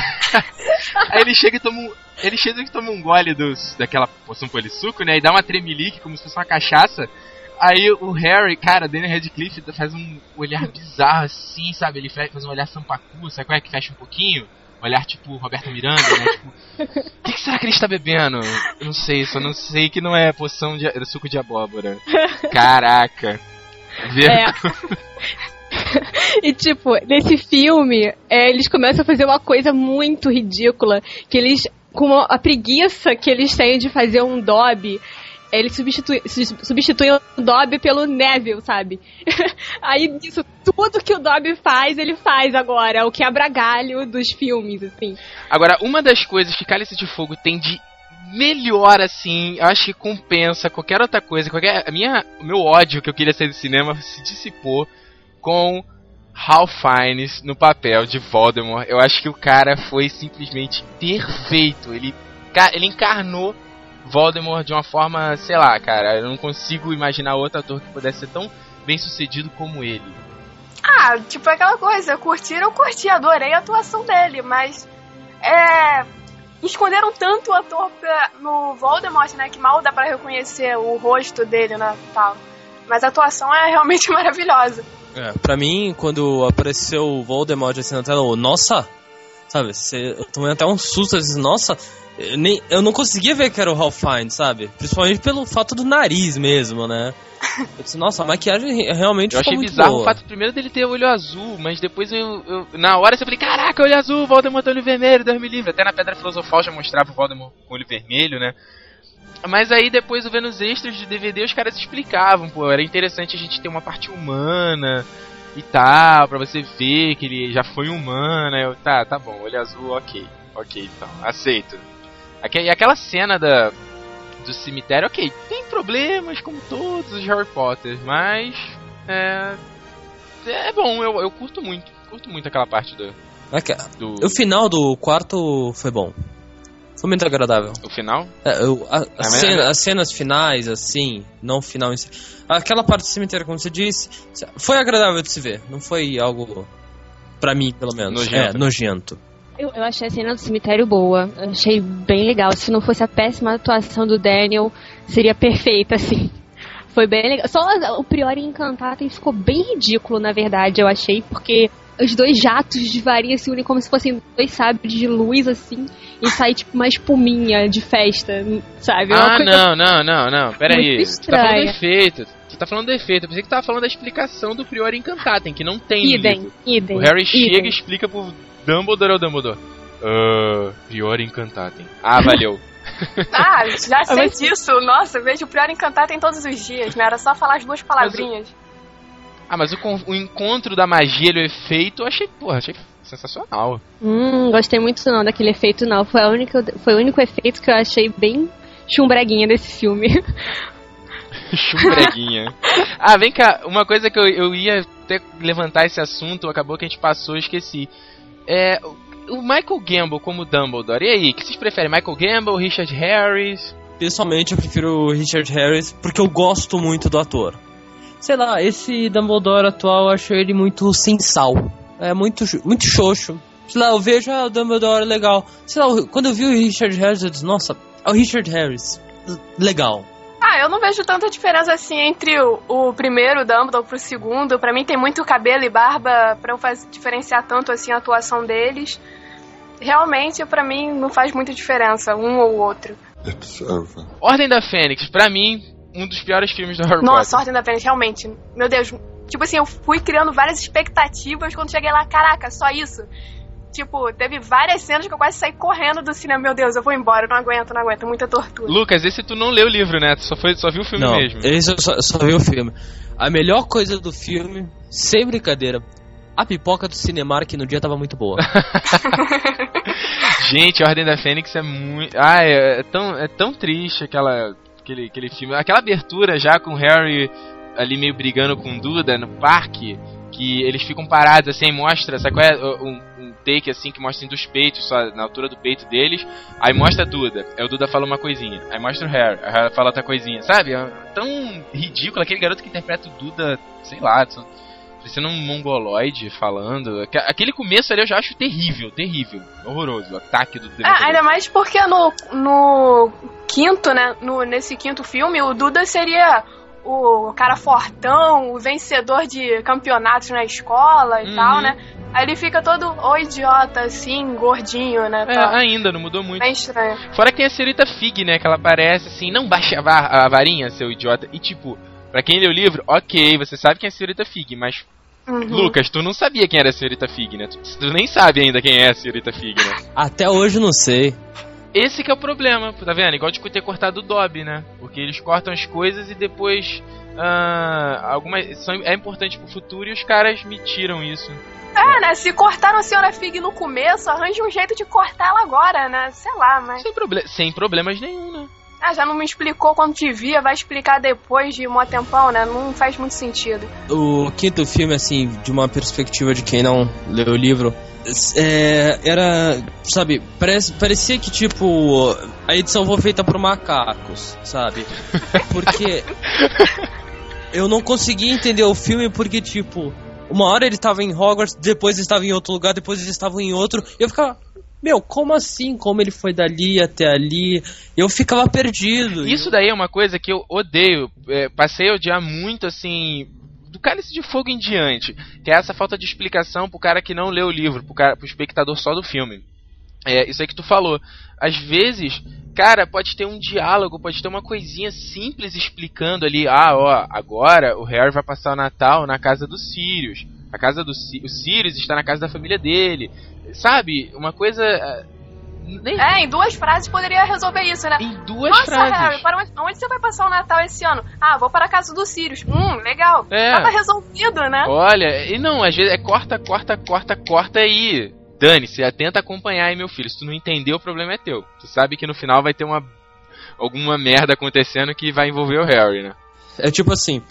aí ele chega e toma um. Ele chega e toma um gole dos, daquela poção polissuco, né? E dá uma tremelique como se fosse uma cachaça. Aí o Harry, cara, Daniel Radcliffe faz um olhar bizarro assim, sabe? Ele faz um olhar sampacu, sabe qual é? Que fecha um pouquinho. Um olhar tipo Roberto Miranda, né? Tipo, o que, que será que ele está bebendo? Eu não sei, só não sei que não é poção de é suco de abóbora. Caraca. Ver- É. E tipo, nesse filme, é, eles começam a fazer uma coisa muito ridícula, que eles, com a preguiça que eles têm de fazer um Dobby, eles substituem, su- substituem o Dobby pelo Neville, sabe? Aí isso, tudo que o Dobby faz, ele faz agora, o quebra galho dos filmes, assim. Agora, uma das coisas que Cálice de Fogo tem de melhor, assim, acho que compensa qualquer outra coisa, qualquer. A minha, o meu ódio que eu queria sair do cinema se dissipou com Hal Fiennes no papel de Voldemort. Eu acho que o cara foi simplesmente perfeito. Ele, ele encarnou Voldemort de uma forma, sei lá, cara, eu não consigo imaginar outro ator que pudesse ser tão bem sucedido como ele. Ah, tipo aquela coisa, curtir eu curti, adorei a atuação dele, mas é. esconderam tanto o ator pra, no Voldemort, né? Que mal dá pra reconhecer o rosto dele, né? Tal. Mas a atuação é realmente maravilhosa. É, pra mim, quando apareceu o Voldemort assim na tela, eu, nossa, sabe, você, eu tomei até um susto, eu disse, nossa, eu, nem, eu não conseguia ver que era o Ralph Fiennes, sabe? Principalmente pelo fato do nariz mesmo, né? Eu disse, nossa, a maquiagem realmente Eu achei bizarro boa. o fato primeiro dele ter olho azul, mas depois eu, eu- na hora eu falei, caraca, olho azul, Voldemort olho vermelho, Deus me livre. Até na Pedra Filosofal já mostrava o Voldemort com olho vermelho, né? Mas aí depois vendo os extras de DVD os caras explicavam, pô, era interessante a gente ter uma parte humana e tal, pra você ver que ele já foi humano, eu, tá, tá bom, olho azul, ok, ok, então, aceito. E aquela cena da, do cemitério, ok, tem problemas como todos os Harry Potter, mas é, é bom, eu, eu curto muito, curto muito aquela parte do, do O final do quarto foi bom. Foi muito agradável. o final. É, eu- a- a mas- cena- as cenas finais, assim, não o final em si. Aquela parte do cemitério, como você disse, foi agradável de se ver. Não foi algo, pra mim, pelo menos, Nojento. é, nojento. Eu, eu achei a cena do cemitério boa. Eu achei bem legal. Se não fosse a péssima atuação do Daniel, seria perfeita, assim. Foi bem legal. Só o Priori encantado ficou bem ridículo, na verdade, eu achei, porque os dois jatos de varinha se unem como se fossem dois sabres de luz, assim, e sai tipo uma espuminha de festa, sabe? É uma Ah, não, não, não, não. Pera aí. Muito Você tá falando efeito. Você tá falando do efeito. Eu pensei que tava falando da explicação do Priori Encantatem, que não tem Idem, idem. O Harry idem. chega e explica pro Dumbledore ou Dumbledore. Ah, Priori Encantatem. Ah, valeu. Ah, já sei mas- disso. Nossa, eu vejo o Prior Encantado em todos os dias, né? Era só falar as duas palavrinhas. ah, mas o, con- o encontro da magia e o efeito eu achei, porra, achei sensacional. Hum, gostei muito não daquele efeito não. Foi, a única, foi o único efeito que eu achei bem chumbreguinha desse filme. Chumbreguinha. ah, vem cá, uma coisa que eu, eu ia até levantar esse assunto, acabou que a gente passou, eu esqueci. É, o Michael Gamble como Dumbledore, e aí, o que vocês preferem? Michael Gamble, Richard Harris? Pessoalmente, eu prefiro o Richard Harris porque eu gosto muito do ator. Sei lá, esse Dumbledore atual eu acho ele muito sem sal. É muito, muito xoxo. Sei lá, eu vejo ah, o Dumbledore legal. Sei lá, quando eu vi o Richard Harris, eu disse, nossa, é o Richard Harris. Legal. Ah, eu não vejo tanta diferença assim entre o, o primeiro Dumbledore pro segundo. Pra mim tem muito cabelo e barba pra eu faz, diferenciar tanto assim a atuação deles. Realmente, pra mim, não faz muita diferença um ou outro. It's over. Ordem da Fênix, pra mim, um dos piores filmes do Harry Nossa, Potter. Ordem da Fênix, realmente. Meu Deus. Tipo assim, eu fui criando várias expectativas quando cheguei lá. Caraca, só isso? Tipo, teve várias cenas que eu quase saí correndo do cinema. Meu Deus, eu vou embora, eu não aguento, não aguento. Muita tortura. Lucas, esse tu não leu o livro, né? Tu só, foi, só viu o filme Não, mesmo. esse eu só, eu só vi o filme. A melhor coisa do filme, sem brincadeira, a pipoca do Cinemark no dia tava muito boa. Gente, a Ordem da Fênix é muito. Ah, é, é tão, é tão triste aquela, aquele, aquele filme. Aquela abertura já com o Harry ali meio brigando com Duda no parque. Que eles ficam parados assim, mostra, sabe qual é? Um, um take assim que mostra assim, dos peitos, só na altura do peito deles. Aí mostra a Duda, aí o Duda fala uma coisinha. Aí mostra o Harry, aí fala outra coisinha, sabe? É tão ridículo aquele garoto que interpreta o Duda, sei lá, só- parecendo um mongoloide falando. Aque- Aquele começo ali eu já acho terrível, terrível, horroroso. O ataque do Ah, ainda mais porque no, no quinto, né? No, nesse quinto filme, o Duda seria o cara fortão, o vencedor de campeonatos na escola e Uhum. tal, né? Aí ele fica todo, ô idiota, assim, gordinho, né? É, ainda, não mudou muito. Bem estranho. Fora que tem a senhorita Fig, né? Que ela aparece assim, não baixe a, va- a varinha, seu idiota. E tipo, pra quem lê o livro, ok, você sabe quem é a senhorita Fig, mas. Uhum. Lucas, tu não sabia quem era a senhorita Fig, né? Tu, tu nem sabe ainda quem é a senhorita Fig, né? Até hoje eu não sei. Esse que é o problema, tá vendo? Igual de ter cortado o Dobby, né? Porque eles cortam as coisas e depois. ah, algumas. São, é importante pro futuro e os caras me tiram isso. É, né? Se cortaram a senhora Fig no começo, arranje um jeito de cortá-la agora, né? Sei lá, mas. Sem, proble sem problemas nenhum, né? Ah, já não me explicou quando te via, vai explicar depois de um tempão, né? Não faz muito sentido. O quinto filme, assim, de uma perspectiva de quem não leu o livro, é, era, sabe, parece, parecia que, tipo, a edição foi feita por macacos, sabe? Porque eu não conseguia entender o filme porque, tipo, uma hora ele tava em Hogwarts, depois ele estava em outro lugar, depois eles estavam em outro, e eu ficava, meu, como assim? Como ele foi dali até ali? Eu ficava perdido. Isso daí é uma coisa que eu odeio. É, passei a odiar muito, assim, do cálice de fogo em diante. Que é essa falta de explicação pro cara que não lê o livro, pro, cara, pro espectador só do filme. É, isso aí que tu falou. Às vezes, cara, pode ter um diálogo, pode ter uma coisinha simples explicando ali, ah, ó, agora o Harry vai passar o Natal na casa dos Sirius. A casa do o Sirius está na casa da família dele. Sabe? Uma coisa. Nem... É, em duas frases poderia resolver isso, né? Em duas Nossa, frases. Harry, para onde, onde você vai passar o Natal esse ano? Ah, vou para a casa do Sirius. Hum, legal. É. Tava resolvido, né? Olha, e não, às vezes é corta, corta, corta, corta aí. Dane-se, tenta acompanhar aí, meu filho. Se tu não entendeu, o problema é teu. Tu sabe que no final vai ter uma. alguma merda acontecendo que vai envolver o Harry, né? É tipo assim,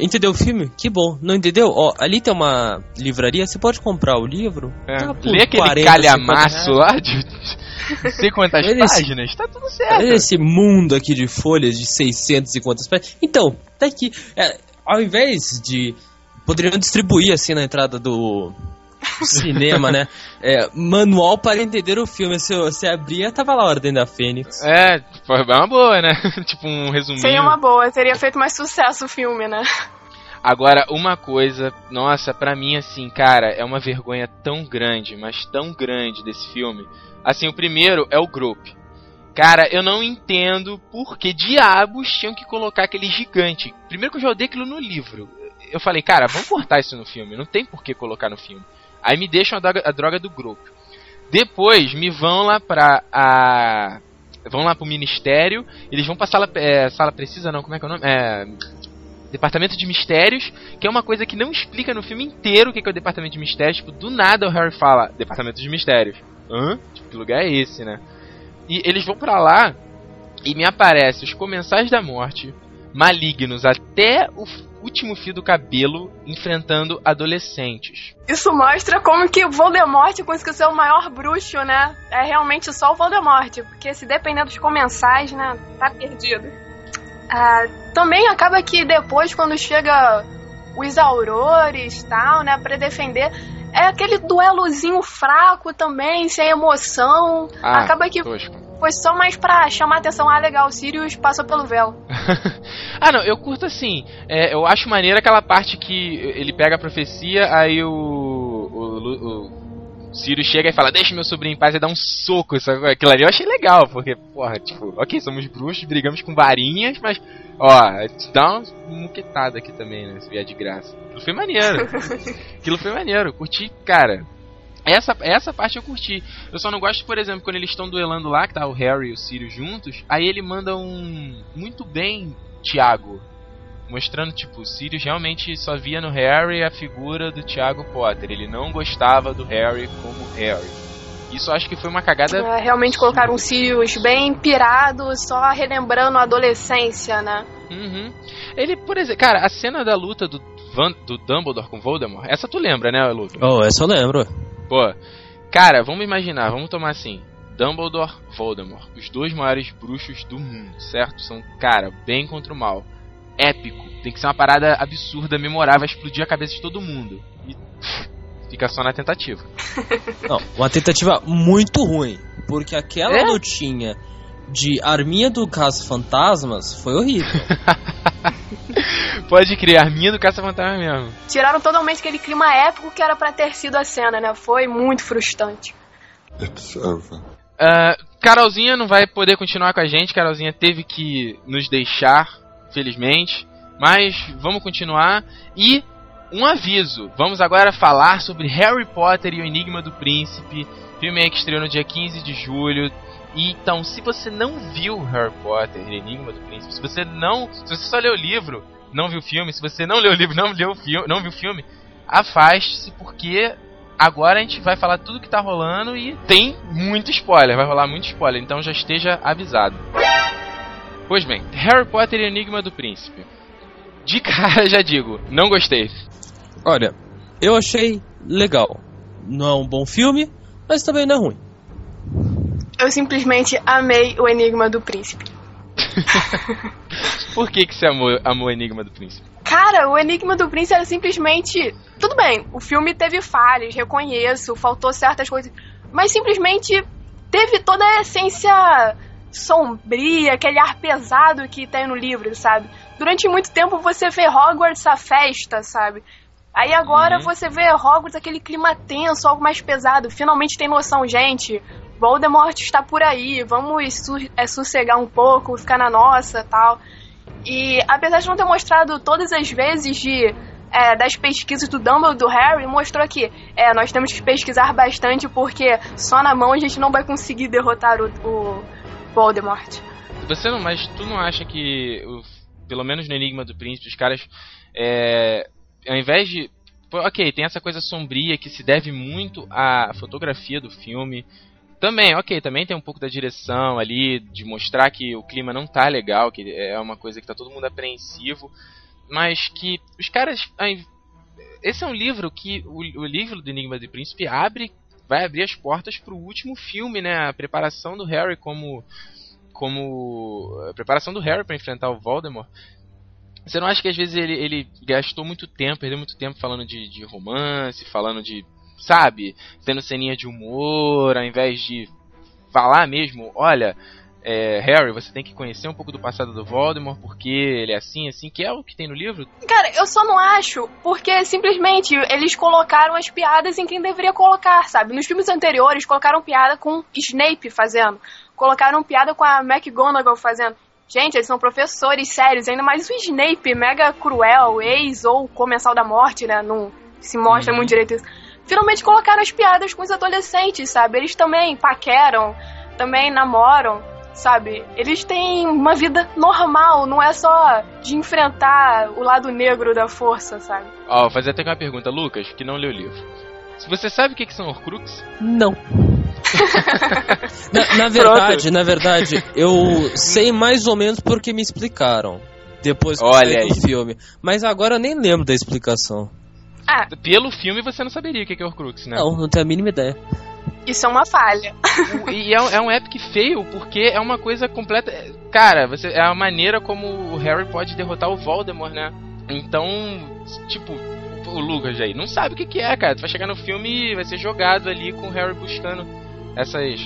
entendeu o filme? Que bom. Não entendeu? Ó, ali tem uma livraria, você pode comprar o livro? É. Tá Lê aquele 40, calhamaço 50 lá de. não sei quantas Eles- páginas, tá tudo certo. Esse mundo aqui de folhas de 600 e quantas páginas. Então, tá aqui. É, ao invés de. Poderiam distribuir assim na entrada do cinema, né? É, manual para entender o filme. Se você abria, tava lá a Ordem da Fênix. É, foi uma boa, né? tipo um resuminho. Seria uma boa, teria feito mais sucesso o filme, né? Agora, uma coisa, nossa, pra mim, assim, cara, é uma vergonha tão grande, mas tão grande desse filme. Assim, o primeiro é o Grope. Cara, eu não entendo por que diabos tinham que colocar aquele gigante. Primeiro que eu já odeio aquilo no livro. Eu falei, cara, vamos cortar isso no filme, não tem por que colocar no filme. Aí me deixam a droga, a droga do Grope. Depois me vão lá pra a. Vão lá pro ministério, eles vão pra sala. É, sala precisa não, como é que é o nome? É. Departamento de Mistérios, que é uma coisa que não explica no filme inteiro o que é o Departamento de Mistérios. Tipo, do nada o Harry fala, Departamento de Mistérios. Hã? Tipo, que lugar é esse, né? E eles vão pra lá e me aparecem os Comensais da Morte, malignos até o último fio do cabelo, enfrentando adolescentes. Isso mostra como que o Voldemort conseguiu ser o maior bruxo, né? É realmente só o Voldemort, porque se depender dos comensais, né, tá perdido. Ah, também acaba que depois, quando chega os aurores tal, né, pra defender, é aquele duelozinho fraco também, sem emoção. Ah, acaba que tosco. Foi só mais pra chamar a atenção. Ah, legal, o Sirius passou pelo véu. ah, não, eu curto assim. é, eu acho maneiro aquela parte que ele pega a profecia, aí o. O, o Sirius chega e fala: Deixa meu sobrinho em paz e dá um soco. Sabe? Aquilo ali eu achei legal, porque, porra, tipo, ok, somos bruxos, brigamos com varinhas, mas, ó, te dá uma muquetada aqui também, né? Se vier de graça. Aquilo foi maneiro. Aquilo foi maneiro, curti, cara. Essa, essa parte eu curti. Eu só não gosto, por exemplo, quando eles estão duelando lá, que tá o Harry e o Sirius juntos, aí ele manda um. Muito bem, Tiago. Mostrando, tipo, o Sirius realmente só via no Harry a figura do Tiago Potter. Ele não gostava do Harry como Harry. Isso eu acho que foi uma cagada. É, realmente colocaram um Sirius bem pirado, só relembrando a adolescência, né? Uhum. Ele, por exemplo, cara, a cena da luta do, Van, do Dumbledore com Voldemort, essa tu lembra, né, Luke? Oh, essa eu lembro. Pô, cara, vamos imaginar, vamos tomar assim. Dumbledore, Voldemort, os dois maiores bruxos do mundo, certo? São, cara, bem contra o mal. Épico, tem que ser uma parada absurda, memorável, vai explodir a cabeça de todo mundo. E pff, fica só na tentativa. Não, uma tentativa muito ruim. Porque aquela É? lutinha de arminha do Caso Fantasmas foi horrível. Pode criar minha do caça-fantasma mesmo. Tiraram totalmente aquele clima épico que era pra ter sido a cena, né? Foi muito frustrante. It's over. Ah, Carolzinha não vai poder continuar com a gente. Carolzinha teve que nos deixar, felizmente. Mas vamos continuar. E um aviso: vamos agora falar sobre Harry Potter e o Enigma do Príncipe. Filme aí que estreou no dia 15 de julho. Então, se você não viu Harry Potter e Enigma do Príncipe, se você não. Se você só leu o livro, não viu o filme, se você não leu o livro, não, leu o filme, não viu o filme, afaste-se, porque agora a gente vai falar tudo que tá rolando e tem muito spoiler, vai rolar muito spoiler, então já esteja avisado. Pois bem, Harry Potter e Enigma do Príncipe. De cara já digo, não gostei. Olha, eu achei legal. Não é um bom filme, mas também não é ruim. Eu simplesmente amei o Enigma do Príncipe. Por que, que você amou, amou o Enigma do Príncipe? Cara, o Enigma do Príncipe era simplesmente. Tudo bem, o filme teve falhas, reconheço, faltou certas coisas. Mas simplesmente teve toda a essência sombria, aquele ar pesado que tem no livro, sabe? Durante muito tempo você vê Hogwarts a festa, sabe? Aí agora uhum. você vê Hogwarts aquele clima tenso, algo mais pesado. Finalmente tem noção, gente. Voldemort está por aí, vamos su é, sossegar um pouco, ficar na nossa tal. E apesar de não ter mostrado todas as vezes de é, das pesquisas do Dumbledore do Harry, mostrou que é, nós temos que pesquisar bastante porque só na mão a gente não vai conseguir derrotar o, o Voldemort. Você não, mas tu não acha que, pelo menos no Enigma do Príncipe, os caras, é, ao invés de ok, tem essa coisa sombria que se deve muito à fotografia do filme, também, ok, também tem um pouco da direção ali, de mostrar que o clima não tá legal, que é uma coisa que tá todo mundo apreensivo, mas que os caras. Esse é um livro que. O, o livro do Enigma do Príncipe abre. Vai abrir as portas pro último filme, né? A preparação do Harry como. Como. A preparação do Harry para enfrentar o Voldemort. Você não acha que às vezes ele, ele gastou muito tempo, perdeu muito tempo falando de, de romance, falando de sabe? Tendo ceninha de humor, ao invés de falar mesmo, olha, é, Harry, você tem que conhecer um pouco do passado do Voldemort, porque ele é assim, assim, que é o que tem no livro. Cara, eu só não acho, porque simplesmente eles colocaram as piadas em quem deveria colocar, sabe? Nos filmes anteriores colocaram piada com Snape fazendo, colocaram piada com a McGonagall fazendo. Gente, eles são professores sérios, ainda mais o Snape, mega cruel, ex ou comensal da morte, né? Não se mostra uhum. muito direito isso finalmente colocaram as piadas com os adolescentes, sabe? Eles também paqueram, também namoram, sabe? Eles têm uma vida normal, não é só de enfrentar o lado negro da força, sabe? Ó, oh, vou fazer até uma pergunta, Lucas, que não leu o livro. Você sabe o que, que são Horcrux? Não. na, na verdade, na verdade, eu sei mais ou menos porque me explicaram. Depois que Olha eu vi o filme. Mas agora eu nem lembro da explicação. Ah. Pelo filme você não saberia o que é Horcrux, né? Não, não tenho a mínima ideia. Isso é uma falha. e é, é, um epic fail porque é uma coisa completa. Cara, você é a maneira como o Harry pode derrotar o Voldemort, né? Então, tipo, o Lucas aí não sabe o que, que é, cara. Tu vai chegar no filme e vai ser jogado ali com o Harry buscando essas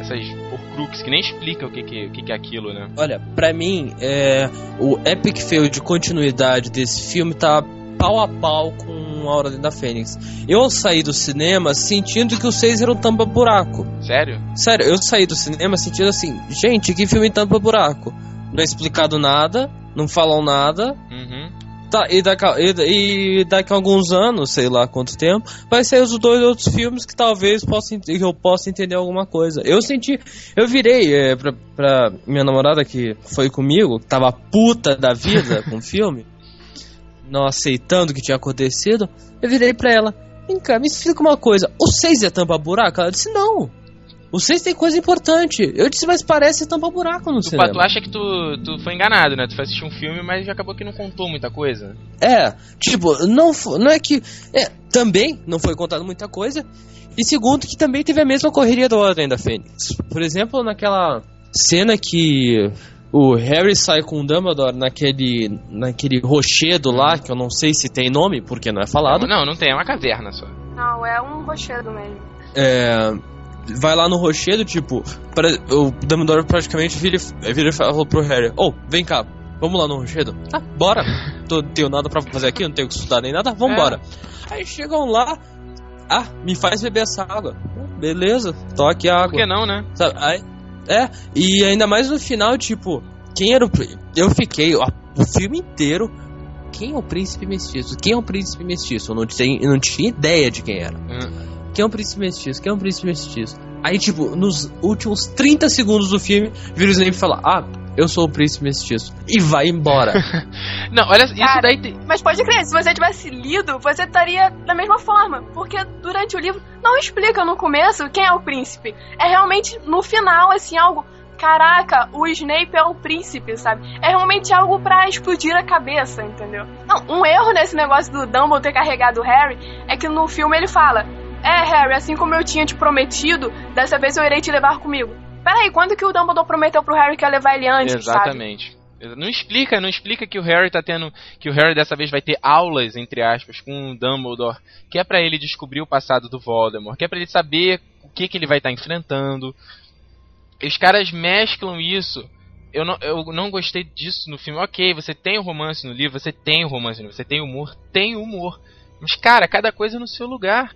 essas Horcrux que nem explica o que, que, o que, que é aquilo, né? Olha, pra mim, é, o epic fail de continuidade desse filme tá pau a pau com a Ordem da Fênix. Eu saí do cinema sentindo que os seis eram tampa-buraco. Sério? Sério, eu saí do cinema sentindo assim, gente, que filme tampa-buraco. Não é explicado nada, não falam nada. Uhum. Tá, e daqui, a, e, e daqui a alguns anos, sei lá quanto tempo, vai ser os dois outros filmes que talvez possa, que eu possa entender alguma coisa. Eu senti, eu virei é, pra, pra minha namorada que foi comigo, que tava puta da vida com o filme não aceitando o que tinha acontecido, eu virei pra ela: Vem cá, me explica uma coisa. O 6 é tampa-buraco? Ela disse: Não. O 6 tem coisa importante. Eu disse, mas parece tampa-buraco no tu, cinema. Tu acha que tu, tu foi enganado, né? Tu foi assistir um filme, mas acabou que não contou muita coisa. É, tipo, não, não é que. É, também não foi contado muita coisa. E segundo, que também teve a mesma correria do Ordem da Fênix. Por exemplo, naquela cena que o Harry sai com o Dumbledore naquele, naquele rochedo lá, que eu não sei se tem nome, porque não é falado. Não, não tem, é uma caverna só. Não, é um rochedo mesmo. É. Vai lá no rochedo, tipo, pra, o Dumbledore praticamente vira, vira e fala pro Harry: Ô, oh, vem cá, vamos lá no rochedo? Tá, bora. Tô, não tenho nada pra fazer aqui, não tenho que estudar nem nada, vambora. É. Aí chegam lá, ah, me faz beber essa água. Beleza, toque a água. Por que não, né? Sabe, aí, é, e ainda mais no final, tipo, quem era o. Eu fiquei ó, o filme inteiro. Quem é o príncipe mestiço? Quem é o príncipe mestiço? Eu não, tinha, eu não tinha ideia de quem era. Hum. Quem é o príncipe mestiço? Quem é o príncipe mestiço? Aí, tipo, nos últimos 30 segundos do filme, vira o Snape e fala: Ah, eu sou o príncipe mestiço. E vai embora. não, olha, isso Cara, daí. Tem... Mas pode crer, se você tivesse lido, você estaria da mesma forma. Porque durante o livro não explica no começo quem é o príncipe. É realmente no final, assim, algo. Caraca, o Snape é o príncipe, sabe? É realmente algo para explodir a cabeça, entendeu? Não, um erro nesse negócio do Dumbledore ter carregado o Harry é que no filme ele fala: É, Harry, assim como eu tinha te prometido, dessa vez eu irei te levar comigo. Peraí, quando que o Dumbledore prometeu pro Harry que ia levar ele antes, Exatamente. Sabe? Não explica, não explica que o Harry tá tendo. Que o Harry dessa vez vai ter aulas, entre aspas, com o Dumbledore. Que é para ele descobrir o passado do Voldemort. Que é pra ele saber o que, que ele vai estar tá enfrentando. os caras mesclam isso. Eu não, eu não gostei disso no filme. Ok, você tem o romance no livro, você tem o romance no livro, você tem humor, tem humor. Mas, cara, cada coisa no seu lugar.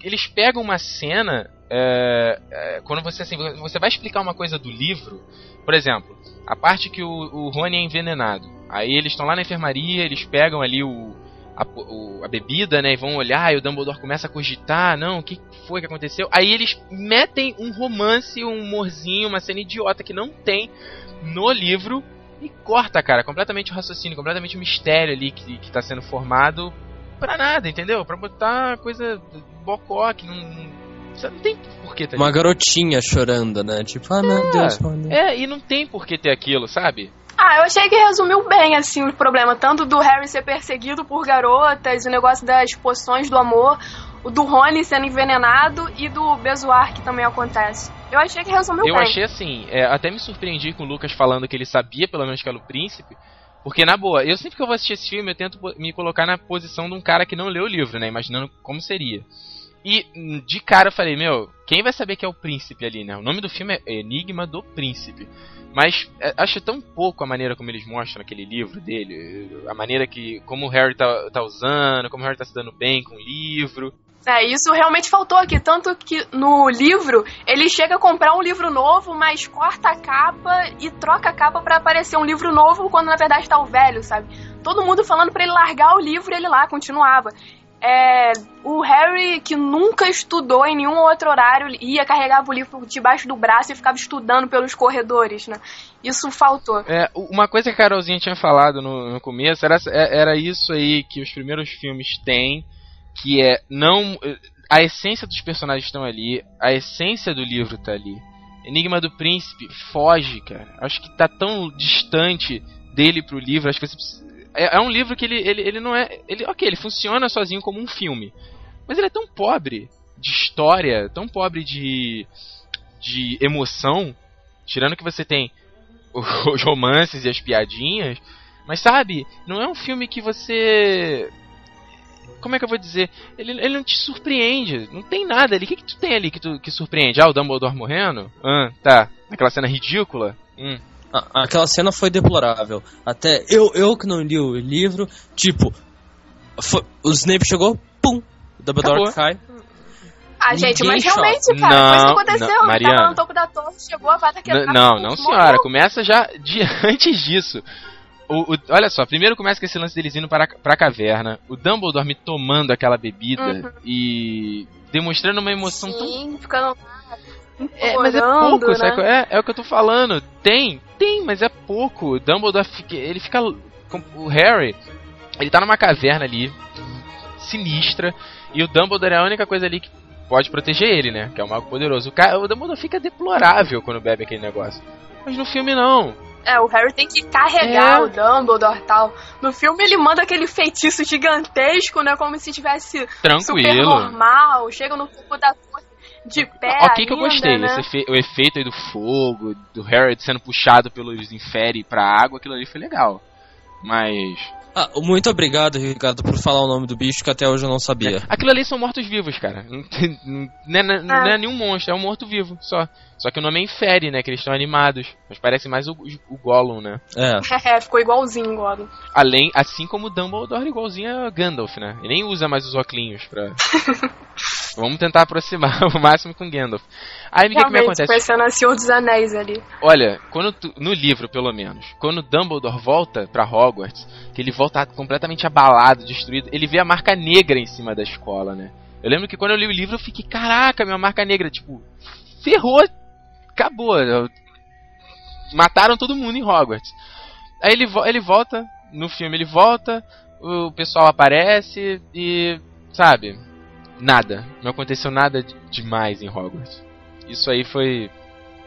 Eles pegam uma cena. é, é, quando você assim, você vai explicar uma coisa do livro, por exemplo, a parte que o, o Rony é envenenado. Aí eles estão lá na enfermaria, eles pegam ali o, a, o- a bebida, né? E vão olhar, e o Dumbledore começa a cogitar, não, o que foi que aconteceu? Aí eles metem um romance, um humorzinho, uma cena idiota que não tem no livro e corta, cara, completamente o raciocínio, completamente o mistério ali que, que tá sendo formado pra nada, entendeu? Pra botar coisa bocó que não. não- Você não tem porquê tá Uma garotinha chorando, né? Tipo, ah, meu É. Deus, mano. É, e não tem porquê ter aquilo, sabe? Ah, eu achei que resumiu bem, assim, o problema. Tanto do Harry ser perseguido por garotas, o negócio das poções do amor, o do Rony sendo envenenado e do Bezoar, que também acontece. Eu achei que resumiu Eu bem. achei assim, é, até me surpreendi com o Lucas falando que ele sabia pelo menos que era o príncipe. Porque, na boa, eu sempre que eu vou assistir esse filme, eu tento me colocar na posição de um cara que não leu o livro, né? Imaginando como seria. E hum, de cara eu falei, meu, quem vai saber que é o príncipe ali, né? O nome do filme é Enigma do Príncipe. Mas é, acho tão pouco a maneira como eles mostram aquele livro dele, a maneira que. como o Harry tá, tá usando, como o Harry tá se dando bem com o livro. É, isso realmente faltou aqui. Tanto que no livro, ele chega a comprar um livro novo, mas corta a capa e troca a capa pra aparecer um livro novo, quando na verdade tá o velho, sabe? Todo mundo falando pra ele largar o livro e ele lá continuava. É, o Harry, que nunca estudou em nenhum outro horário, ia carregava o livro debaixo do braço e ficava estudando pelos corredores, né? Isso faltou. É, uma coisa que a Carolzinha tinha falado no, no começo era, é- era isso aí que os primeiros filmes têm, que é não. A essência dos personagens estão ali, a essência do livro tá ali. Enigma do Príncipe foge, cara. Acho que tá tão distante dele pro livro. Acho que você precisa- é, é um livro que ele, ele, ele não é. Ele, ok, ele funciona sozinho como um filme. Mas ele é tão pobre de história, tão pobre de. de emoção. Tirando que você tem os romances e as piadinhas. Mas sabe, não é um filme que você. Como é que eu vou dizer? Ele, ele não te surpreende. Não tem nada ali. O que, que tu tem ali que, tu, que surpreende? Ah, o Dumbledore morrendo? Ah, tá. Aquela cena ridícula? Hum. A- Aquela cena foi deplorável. Até eu, eu que não li o livro, tipo, foi- o Snape chegou, pum, o Dumbledore Acabou. cai. Ah, gente, Ninguém mas chora. realmente, cara, Não, foi isso que aconteceu. não, ele Mariana. tava no topo da torre, chegou a vada quebrada. não, pum, não morreu. senhora. Começa já de antes disso. O, o- olha só, primeiro começa com esse lance deles indo para, pra caverna, o Dumbledore me tomando aquela bebida Uhum. e demonstrando uma emoção tão Sim, ficando. É, mas é pouco, né? É, é o que eu tô falando. Tem, tem, mas é pouco. O Dumbledore, fica, ele fica. com- O Harry, ele tá numa caverna ali, sinistra, e o Dumbledore é a única coisa ali que pode proteger ele, né? Que é o Mago Poderoso. O, cara, o Dumbledore fica deplorável quando bebe aquele negócio. Mas no filme não. É, o Harry tem que carregar É. o Dumbledore e tal. No filme ele manda aquele feitiço gigantesco, né? Como se tivesse super Tranquilo. normal. Chega no topo da de pé. ok que eu ainda, gostei. Né? Esse efe- o efeito aí do fogo, do Harry sendo puxado pelos infere pra água, aquilo ali foi legal. Mas. Ah, muito obrigado, Ricardo, por falar o nome do bicho que até hoje eu não sabia. Aquilo ali são mortos-vivos, cara. Não, é, não é nenhum monstro, é um morto-vivo só. Só que o nome é infere, né? Que eles estão animados. Mas parece mais o, o Gollum, né? É. É, ficou igualzinho, Gordon. Além, assim como o Dumbledore igualzinho a Gandalf, né? Ele nem usa mais os óculos pra... Vamos tentar aproximar o máximo com Gandalf. Aí o que, que me acontece? parecendo a Senhor dos Anéis ali. Olha, quando tu- no livro, pelo menos, quando Dumbledore volta pra Hogwarts, que ele volta completamente abalado, destruído, ele vê a marca negra em cima da escola, né? Eu lembro que quando eu li o livro eu fiquei, caraca, minha marca negra, tipo, ferrou, acabou. Mataram todo mundo em Hogwarts. Aí ele, ele volta, no filme ele volta, o pessoal aparece e, sabe, nada. Não aconteceu nada de- demais em Hogwarts. Isso aí foi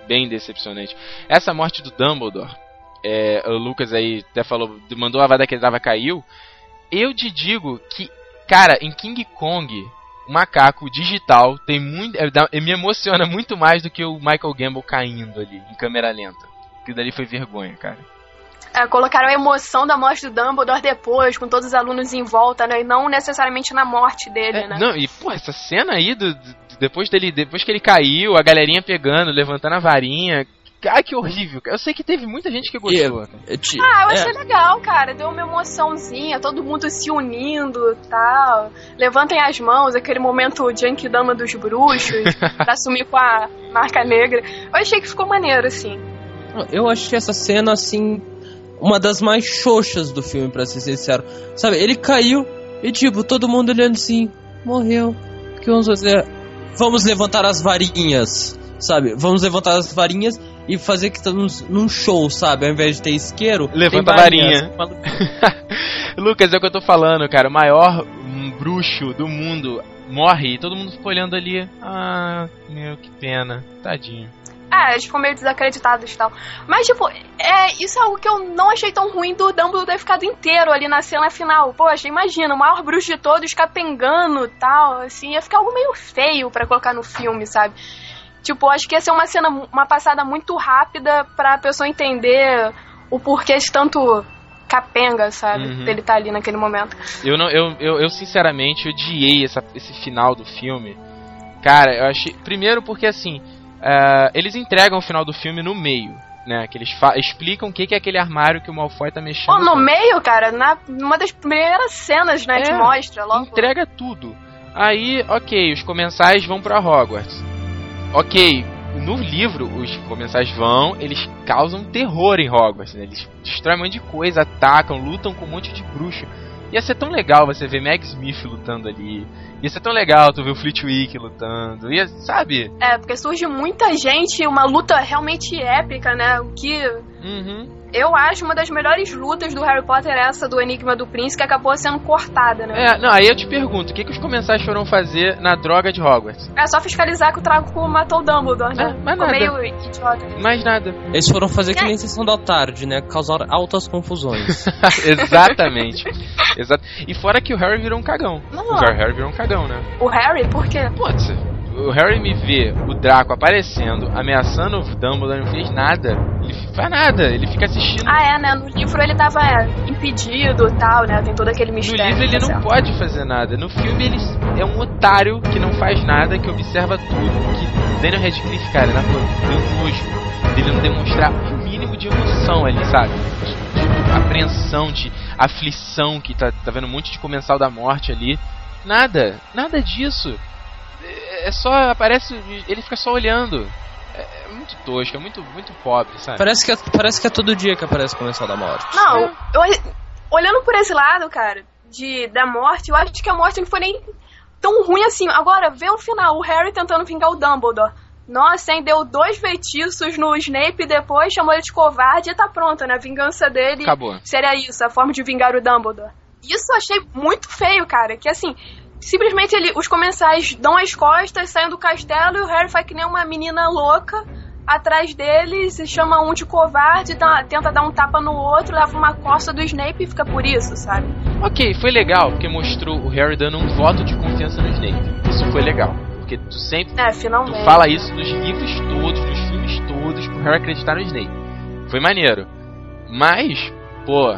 bem decepcionante. Essa morte do Dumbledore, é, o Lucas aí até falou, mandou a vada que dava caiu. Eu te digo que, cara, em King Kong, o macaco digital tem muito, é, me emociona muito mais do que o Michael Gamble caindo ali em câmera lenta. Que dali foi vergonha, cara. É, colocaram a emoção da morte do Dumbledore depois, com todos os alunos em volta, né? E não necessariamente na morte dele, É, né? Não, e pô, essa cena aí do, do- depois dele, depois que ele caiu, a galerinha pegando, levantando a varinha. Ai, que horrível. Eu sei que teve muita gente que gostou. É, ti- Ah, eu é, achei legal, cara. Deu uma emoçãozinha, todo mundo se unindo e tal. Levantem as mãos, aquele momento Dama dos bruxos, pra assumir com a marca negra. Eu achei que ficou maneiro, assim. Eu achei essa cena, assim, uma das mais xoxas do filme, pra ser sincero. Sabe, ele caiu e, tipo, todo mundo olhando assim, morreu. Que vamos fazer? Vamos levantar as varinhas, sabe? Vamos levantar as varinhas e fazer que estamos num show, sabe? Ao invés de ter isqueiro, Levanta a varinha. Lucas, é o que eu tô falando, cara. O maior bruxo do mundo morre e todo mundo ficou olhando ali. Ah, meu, que pena. Tadinho. É, eles ficam meio desacreditados e tal. Mas, tipo, é, isso é algo que eu não achei tão ruim do Dumbledore ter ficado inteiro ali na cena final. Poxa, imagina, o maior bruxo de todos capengando e tal, assim, ia ficar algo meio feio pra colocar no filme, sabe? Tipo, acho que ia ser uma cena, uma passada muito rápida pra pessoa entender o porquê de tanto capenga, sabe? Uhum. Dele estar ali naquele momento. Eu, não, eu, eu, eu sinceramente odiei essa, esse final do filme. Cara, eu achei. Primeiro porque assim. Ah, eles entregam o final do filme no meio. Né, que eles explicam o que, que é aquele armário que o Malfoy tá mexendo. Pô, no com. meio, cara, na, numa das primeiras cenas, né, É, que mostra logo. Entrega tudo. Aí, ok, os comensais vão pra Hogwarts. Ok, no livro, os comensais vão, eles causam terror em Hogwarts. né? Eles destroem um monte de coisa, atacam, lutam com um monte de bruxo. Ia ser tão legal você ver Meg Smith lutando ali. Ia ser tão legal tu ver o Flitwick lutando. Ia, sabe? É, porque surge muita gente, uma luta realmente épica, né? O que Uhum. Eu acho uma das melhores lutas do Harry Potter é essa do Enigma do Príncipe, que acabou sendo cortada, né? É, não, aí eu te pergunto, o que, que os comensais foram fazer na droga de Hogwarts? É, só fiscalizar que o Trago matou o Dumbledore, né? É, mas Ficou nada. meio idiota. Mais nada. Eles foram fazer que nem sessão da tarde, né? Causar altas confusões. Exatamente. Exato. E fora que o Harry virou um cagão. Não. O Harry virou um cagão, né? O Harry, por quê? Putz, o Harry me vê o Draco aparecendo, ameaçando o Dumbledore, não fez nada. Ele faz nada, ele fica assistindo. Ah, é, né? No livro ele tava é, impedido e tal, né? Tem todo aquele no mistério. livro ele não certo. pode fazer nada. No filme ele é um otário que não faz nada, que observa tudo. Que Daniel Radcliffe, cara, na boa, deu nojo dele não demonstrar o mínimo de emoção ali, sabe? De, de apreensão, de aflição, que tá, tá vendo um monte de comensal da morte ali. Nada, nada disso. É é só, aparece, ele fica só olhando. É, é muito tosco, é muito, muito pobre, sabe? parece, que é, parece que é todo dia que aparece o Comensal da Morte. Não, eu, olhando por esse lado, cara, de, da morte, eu acho que a morte não foi nem tão ruim assim. Agora, vê o final, o Harry tentando vingar o Dumbledore. Nossa, hein, deu dois feitiços no Snape e depois chamou ele de covarde e tá pronto, né? A vingança dele Acabou. seria isso, a forma de vingar o Dumbledore. Isso eu achei muito feio, cara. Que assim, simplesmente ele, os comensais dão as costas, saem do castelo e o Harry faz que nem uma menina louca atrás deles, e chama um de covarde, dá- tenta dar um tapa no outro, leva uma costa do Snape e fica por isso, sabe? Ok, foi legal, porque mostrou o Harry dando um voto de confiança no Snape. Isso foi legal. Porque tu sempre É, tu fala isso nos livros todos, nos filmes todos, pro Harry acreditar no Snape. Foi maneiro. Mas, pô,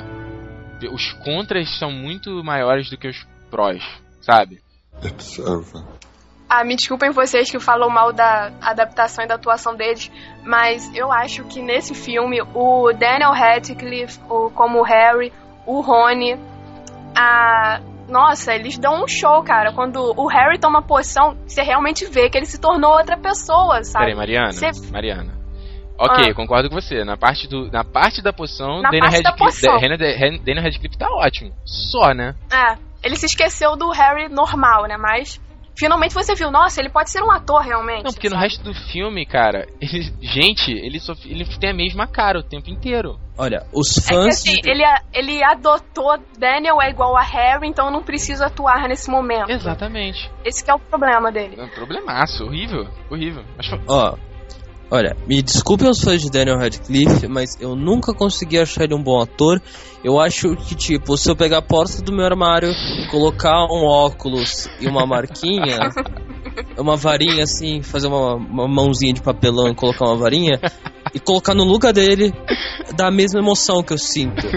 os contras são muito maiores do que os prós, sabe? Over. Ah, me desculpem vocês que falam mal da adaptação e da atuação deles, mas eu acho que nesse filme o Daniel Radcliffe, o, como o Harry, o Rony, a. Nossa, eles dão um show, cara. Quando o Harry toma poção, você realmente vê que ele se tornou outra pessoa, sabe? Peraí, Mariana. Você- Mariana. Ok, Ah. concordo com você. Na parte, do, na parte da poção, Na Daniel da Radcliffe. Daniel- Daniel Radcliffe tá ótimo. Só, né? É, ele se esqueceu do Harry normal, né? Mas finalmente você viu, nossa, ele pode ser um ator realmente. Não, porque no sabe? resto do filme, cara, ele, gente, ele, só, ele tem a mesma cara o tempo inteiro. Olha, os É que fãs. assim, de- ele, ele adotou Daniel é igual a Harry, então não precisa atuar nesse momento. Exatamente. Esse que é o problema dele. É um problemaço, horrível, horrível. Mas foi- Ó, olha, me desculpem os fãs de Daniel Radcliffe, mas eu nunca consegui achar ele um bom ator. Eu acho que, tipo, se eu pegar a porta do meu armário, colocar um óculos e uma marquinha, uma varinha assim, fazer uma, uma mãozinha de papelão e colocar uma varinha, e colocar no lugar dele, dá a mesma emoção que eu sinto.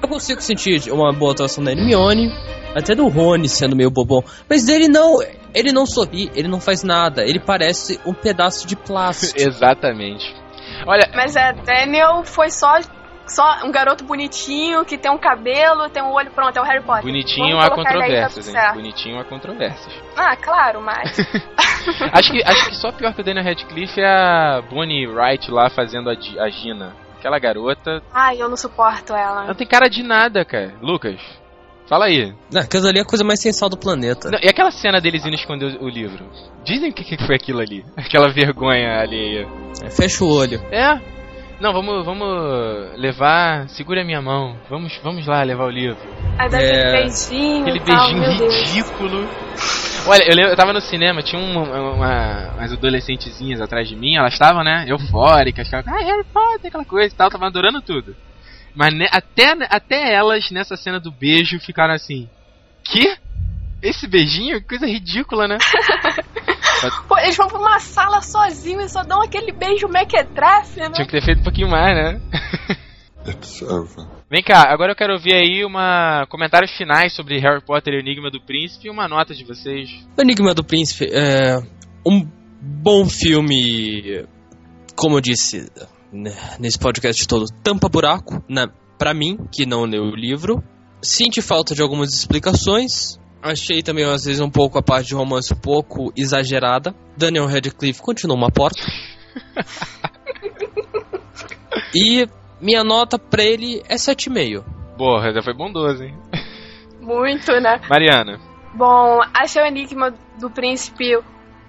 Eu consigo sentir uma boa atuação da Hermione, até do Rony sendo meio bobão, mas dele não. Ele não sorri, ele não faz nada, ele parece um pedaço de plástico. Exatamente. Olha, Mas é, Daniel foi só, só um garoto bonitinho, que tem um cabelo, tem um olho pronto, é o Harry Potter. bonitinho há tá controvérsias, tudo hein? Bonitinho há controvérsias. Ah, claro, mas... acho, que, acho que só pior que o Daniel Radcliffe é a Bonnie Wright lá fazendo a, a Gina. Aquela garota. Ai, eu não suporto ela. Não tem cara de nada, cara. Lucas, fala aí. Não, aquilo ali é a coisa mais sensal do planeta. Não, e aquela cena deles indo esconder o, o livro? Dizem o que, que foi aquilo ali. Aquela vergonha alheia. É, Fecha o olho. É? Não, vamos, vamos levar. Segura a minha mão. Vamos, vamos lá levar o livro. Aí dá É. aquele beijinho Aquele tal, beijinho Deus. ridículo. Olha, eu, lembro, eu tava no cinema, tinha uma, uma- umas adolescentezinhas atrás de mim, elas estavam, né, eufóricas, ficavam, ah, Harry Potter, aquela coisa e tal, tava adorando tudo. Mas ne- até, até elas, nessa cena do beijo, ficaram assim, que? Esse beijinho? Que coisa ridícula, né? Pô, eles vão pra uma sala sozinhos e só dão aquele beijo mequetrefe, né? Tinha que ter feito um pouquinho mais, né? It's over. Vem cá, agora eu quero ouvir aí uma comentários finais sobre Harry Potter e o Enigma do Príncipe e uma nota de vocês. O Enigma do Príncipe é um bom filme, como eu disse nesse podcast todo, tampa buraco, na, pra mim, que não leu o livro. Senti falta de algumas explicações. Achei também, às vezes, um pouco a parte de romance um pouco exagerada. Daniel Radcliffe continua uma porta. e minha nota pra ele é 7,5. Boa, já foi bondoso, hein? Muito, né? Mariana. Bom, achei o Enigma do Príncipe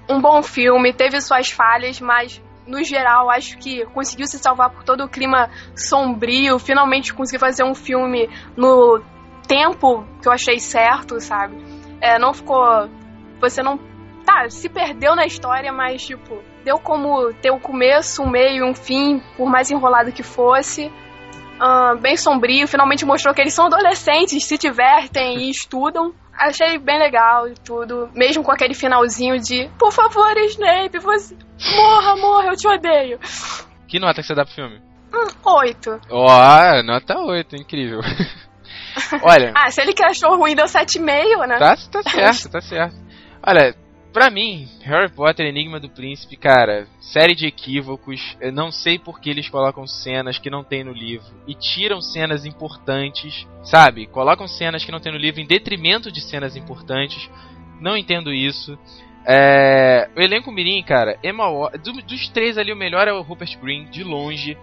um bom filme, teve suas falhas, mas no geral acho que conseguiu se salvar por todo o clima sombrio, finalmente conseguiu fazer um filme no tempo que eu achei certo, sabe? É, não ficou. Você não. Tá, se perdeu na história, mas tipo, deu como ter um começo, um meio e um fim, por mais enrolado que fosse. Ah, bem sombrio, finalmente mostrou que eles são adolescentes, se divertem e estudam. Achei bem legal e tudo, mesmo com aquele finalzinho de Por favor, Snape, você morra, morra, eu te odeio. Que nota que você dá pro filme? Oito. Ó, nota 8, incrível. Olha, Ah, se ele que achou ruim deu 7,5, né? tá, tá certo, tá certo. Olha, pra mim, Harry Potter Enigma do Príncipe, cara, série de equívocos. Eu não sei por que eles colocam cenas que não tem no livro e tiram cenas importantes, sabe? Colocam cenas que não tem no livro em detrimento de cenas importantes. Não entendo isso. É, o elenco mirim, cara, Emma do- dos três ali o melhor é o Rupert Green, de longe.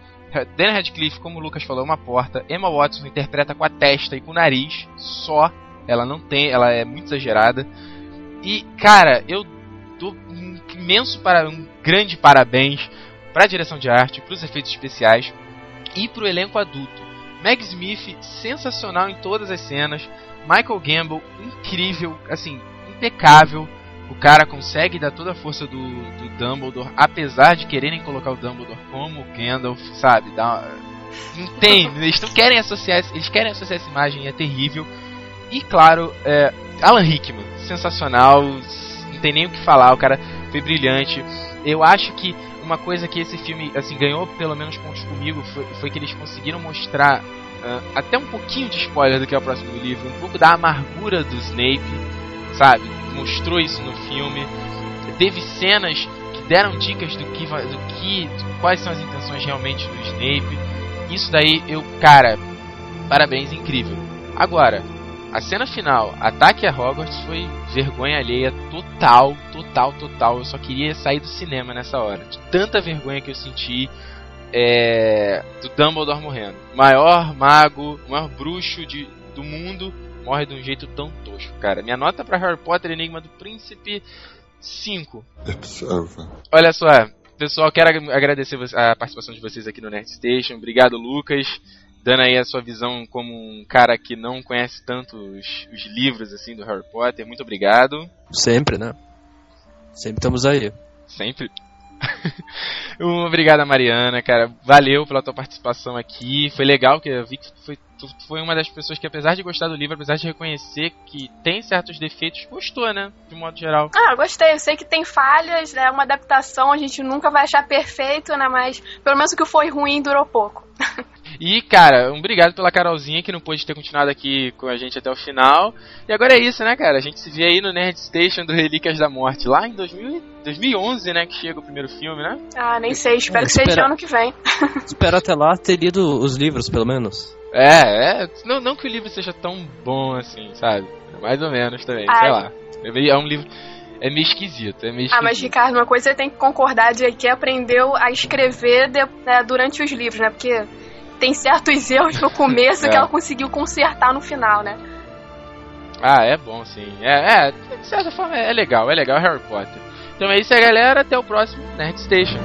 Dan Radcliffe, como o Lucas falou, é uma porta. Emma Watson interpreta com a testa e com o nariz só. Ela não tem, ela é muito exagerada. E, cara, eu dou um imenso para um grande parabéns para a direção de arte, para os efeitos especiais e para o elenco adulto. Meg Smith sensacional em todas as cenas, Michael Gamble incrível, assim, impecável. O cara consegue dar toda a força do, do Dumbledore, apesar de quererem colocar o Dumbledore como o Gandalf, sabe? Dá, não tem, eles não querem associar, eles querem associar essa imagem, é terrível. E claro, é, Alan Rickman, sensacional, não tem nem o que falar, o cara foi brilhante. Eu acho que uma coisa que esse filme assim ganhou pelo menos pontos comigo foi, foi que eles conseguiram mostrar ah, até um pouquinho de spoiler do que é o próximo livro, um pouco da amargura do Snape, sabe? Mostrou isso no filme. Teve cenas que deram dicas do que, do que, quais são as intenções realmente do Snape. Isso daí eu, cara, parabéns, incrível. Agora, a cena final, ataque a Hogwarts, foi vergonha alheia total, total, total. Eu só queria sair do cinema nessa hora. De tanta vergonha que eu senti é, do Dumbledore morrendo. Maior mago, maior bruxo de, do mundo morre de um jeito tão tosco, cara. Minha nota pra Harry Potter Enigma do Príncipe, 5. It's over. Olha só, pessoal, quero ag- agradecer a participação de vocês aqui no Nerd Station. Obrigado, Lucas, dando aí a sua visão como um cara que não conhece tanto os, os livros assim do Harry Potter. Muito obrigado. Sempre, né? Sempre estamos aí. Sempre. Um Obrigado, Mariana, cara. Valeu pela tua participação aqui. Foi legal que eu vi que foi, tu foi uma das pessoas que, apesar de gostar do livro, apesar de reconhecer que tem certos defeitos, gostou, né? De modo geral. Ah, gostei. Eu sei que tem falhas, é uma adaptação, a gente nunca vai achar perfeito, né? Mas pelo menos o que foi ruim durou pouco. E, cara, um obrigado pela Carolzinha que não pôde ter continuado aqui com a gente até o final. E agora é isso, né, cara? A gente se vê aí no Nerd Station do Relíquias da Morte, lá em 2000, 2011, né, que chega o primeiro filme, né? Ah, nem sei, espero É, que seja ano que vem. Espero até lá ter lido os livros, pelo menos. É, é. Não, não que o livro seja tão bom assim, sabe? Mais ou menos também, Ah, sei lá. É, meio- é um livro. É meio esquisito, é meio esquisito. Ah, mas Ricardo, uma coisa você tem que concordar de que aprendeu a escrever de- né, durante os livros, né? Porque tem certos erros no começo É. que ela conseguiu consertar no final, né? Ah, é bom sim. É, é, de certa forma é legal, é legal Harry Potter. Então é isso aí, galera. Até o próximo Nerd Station.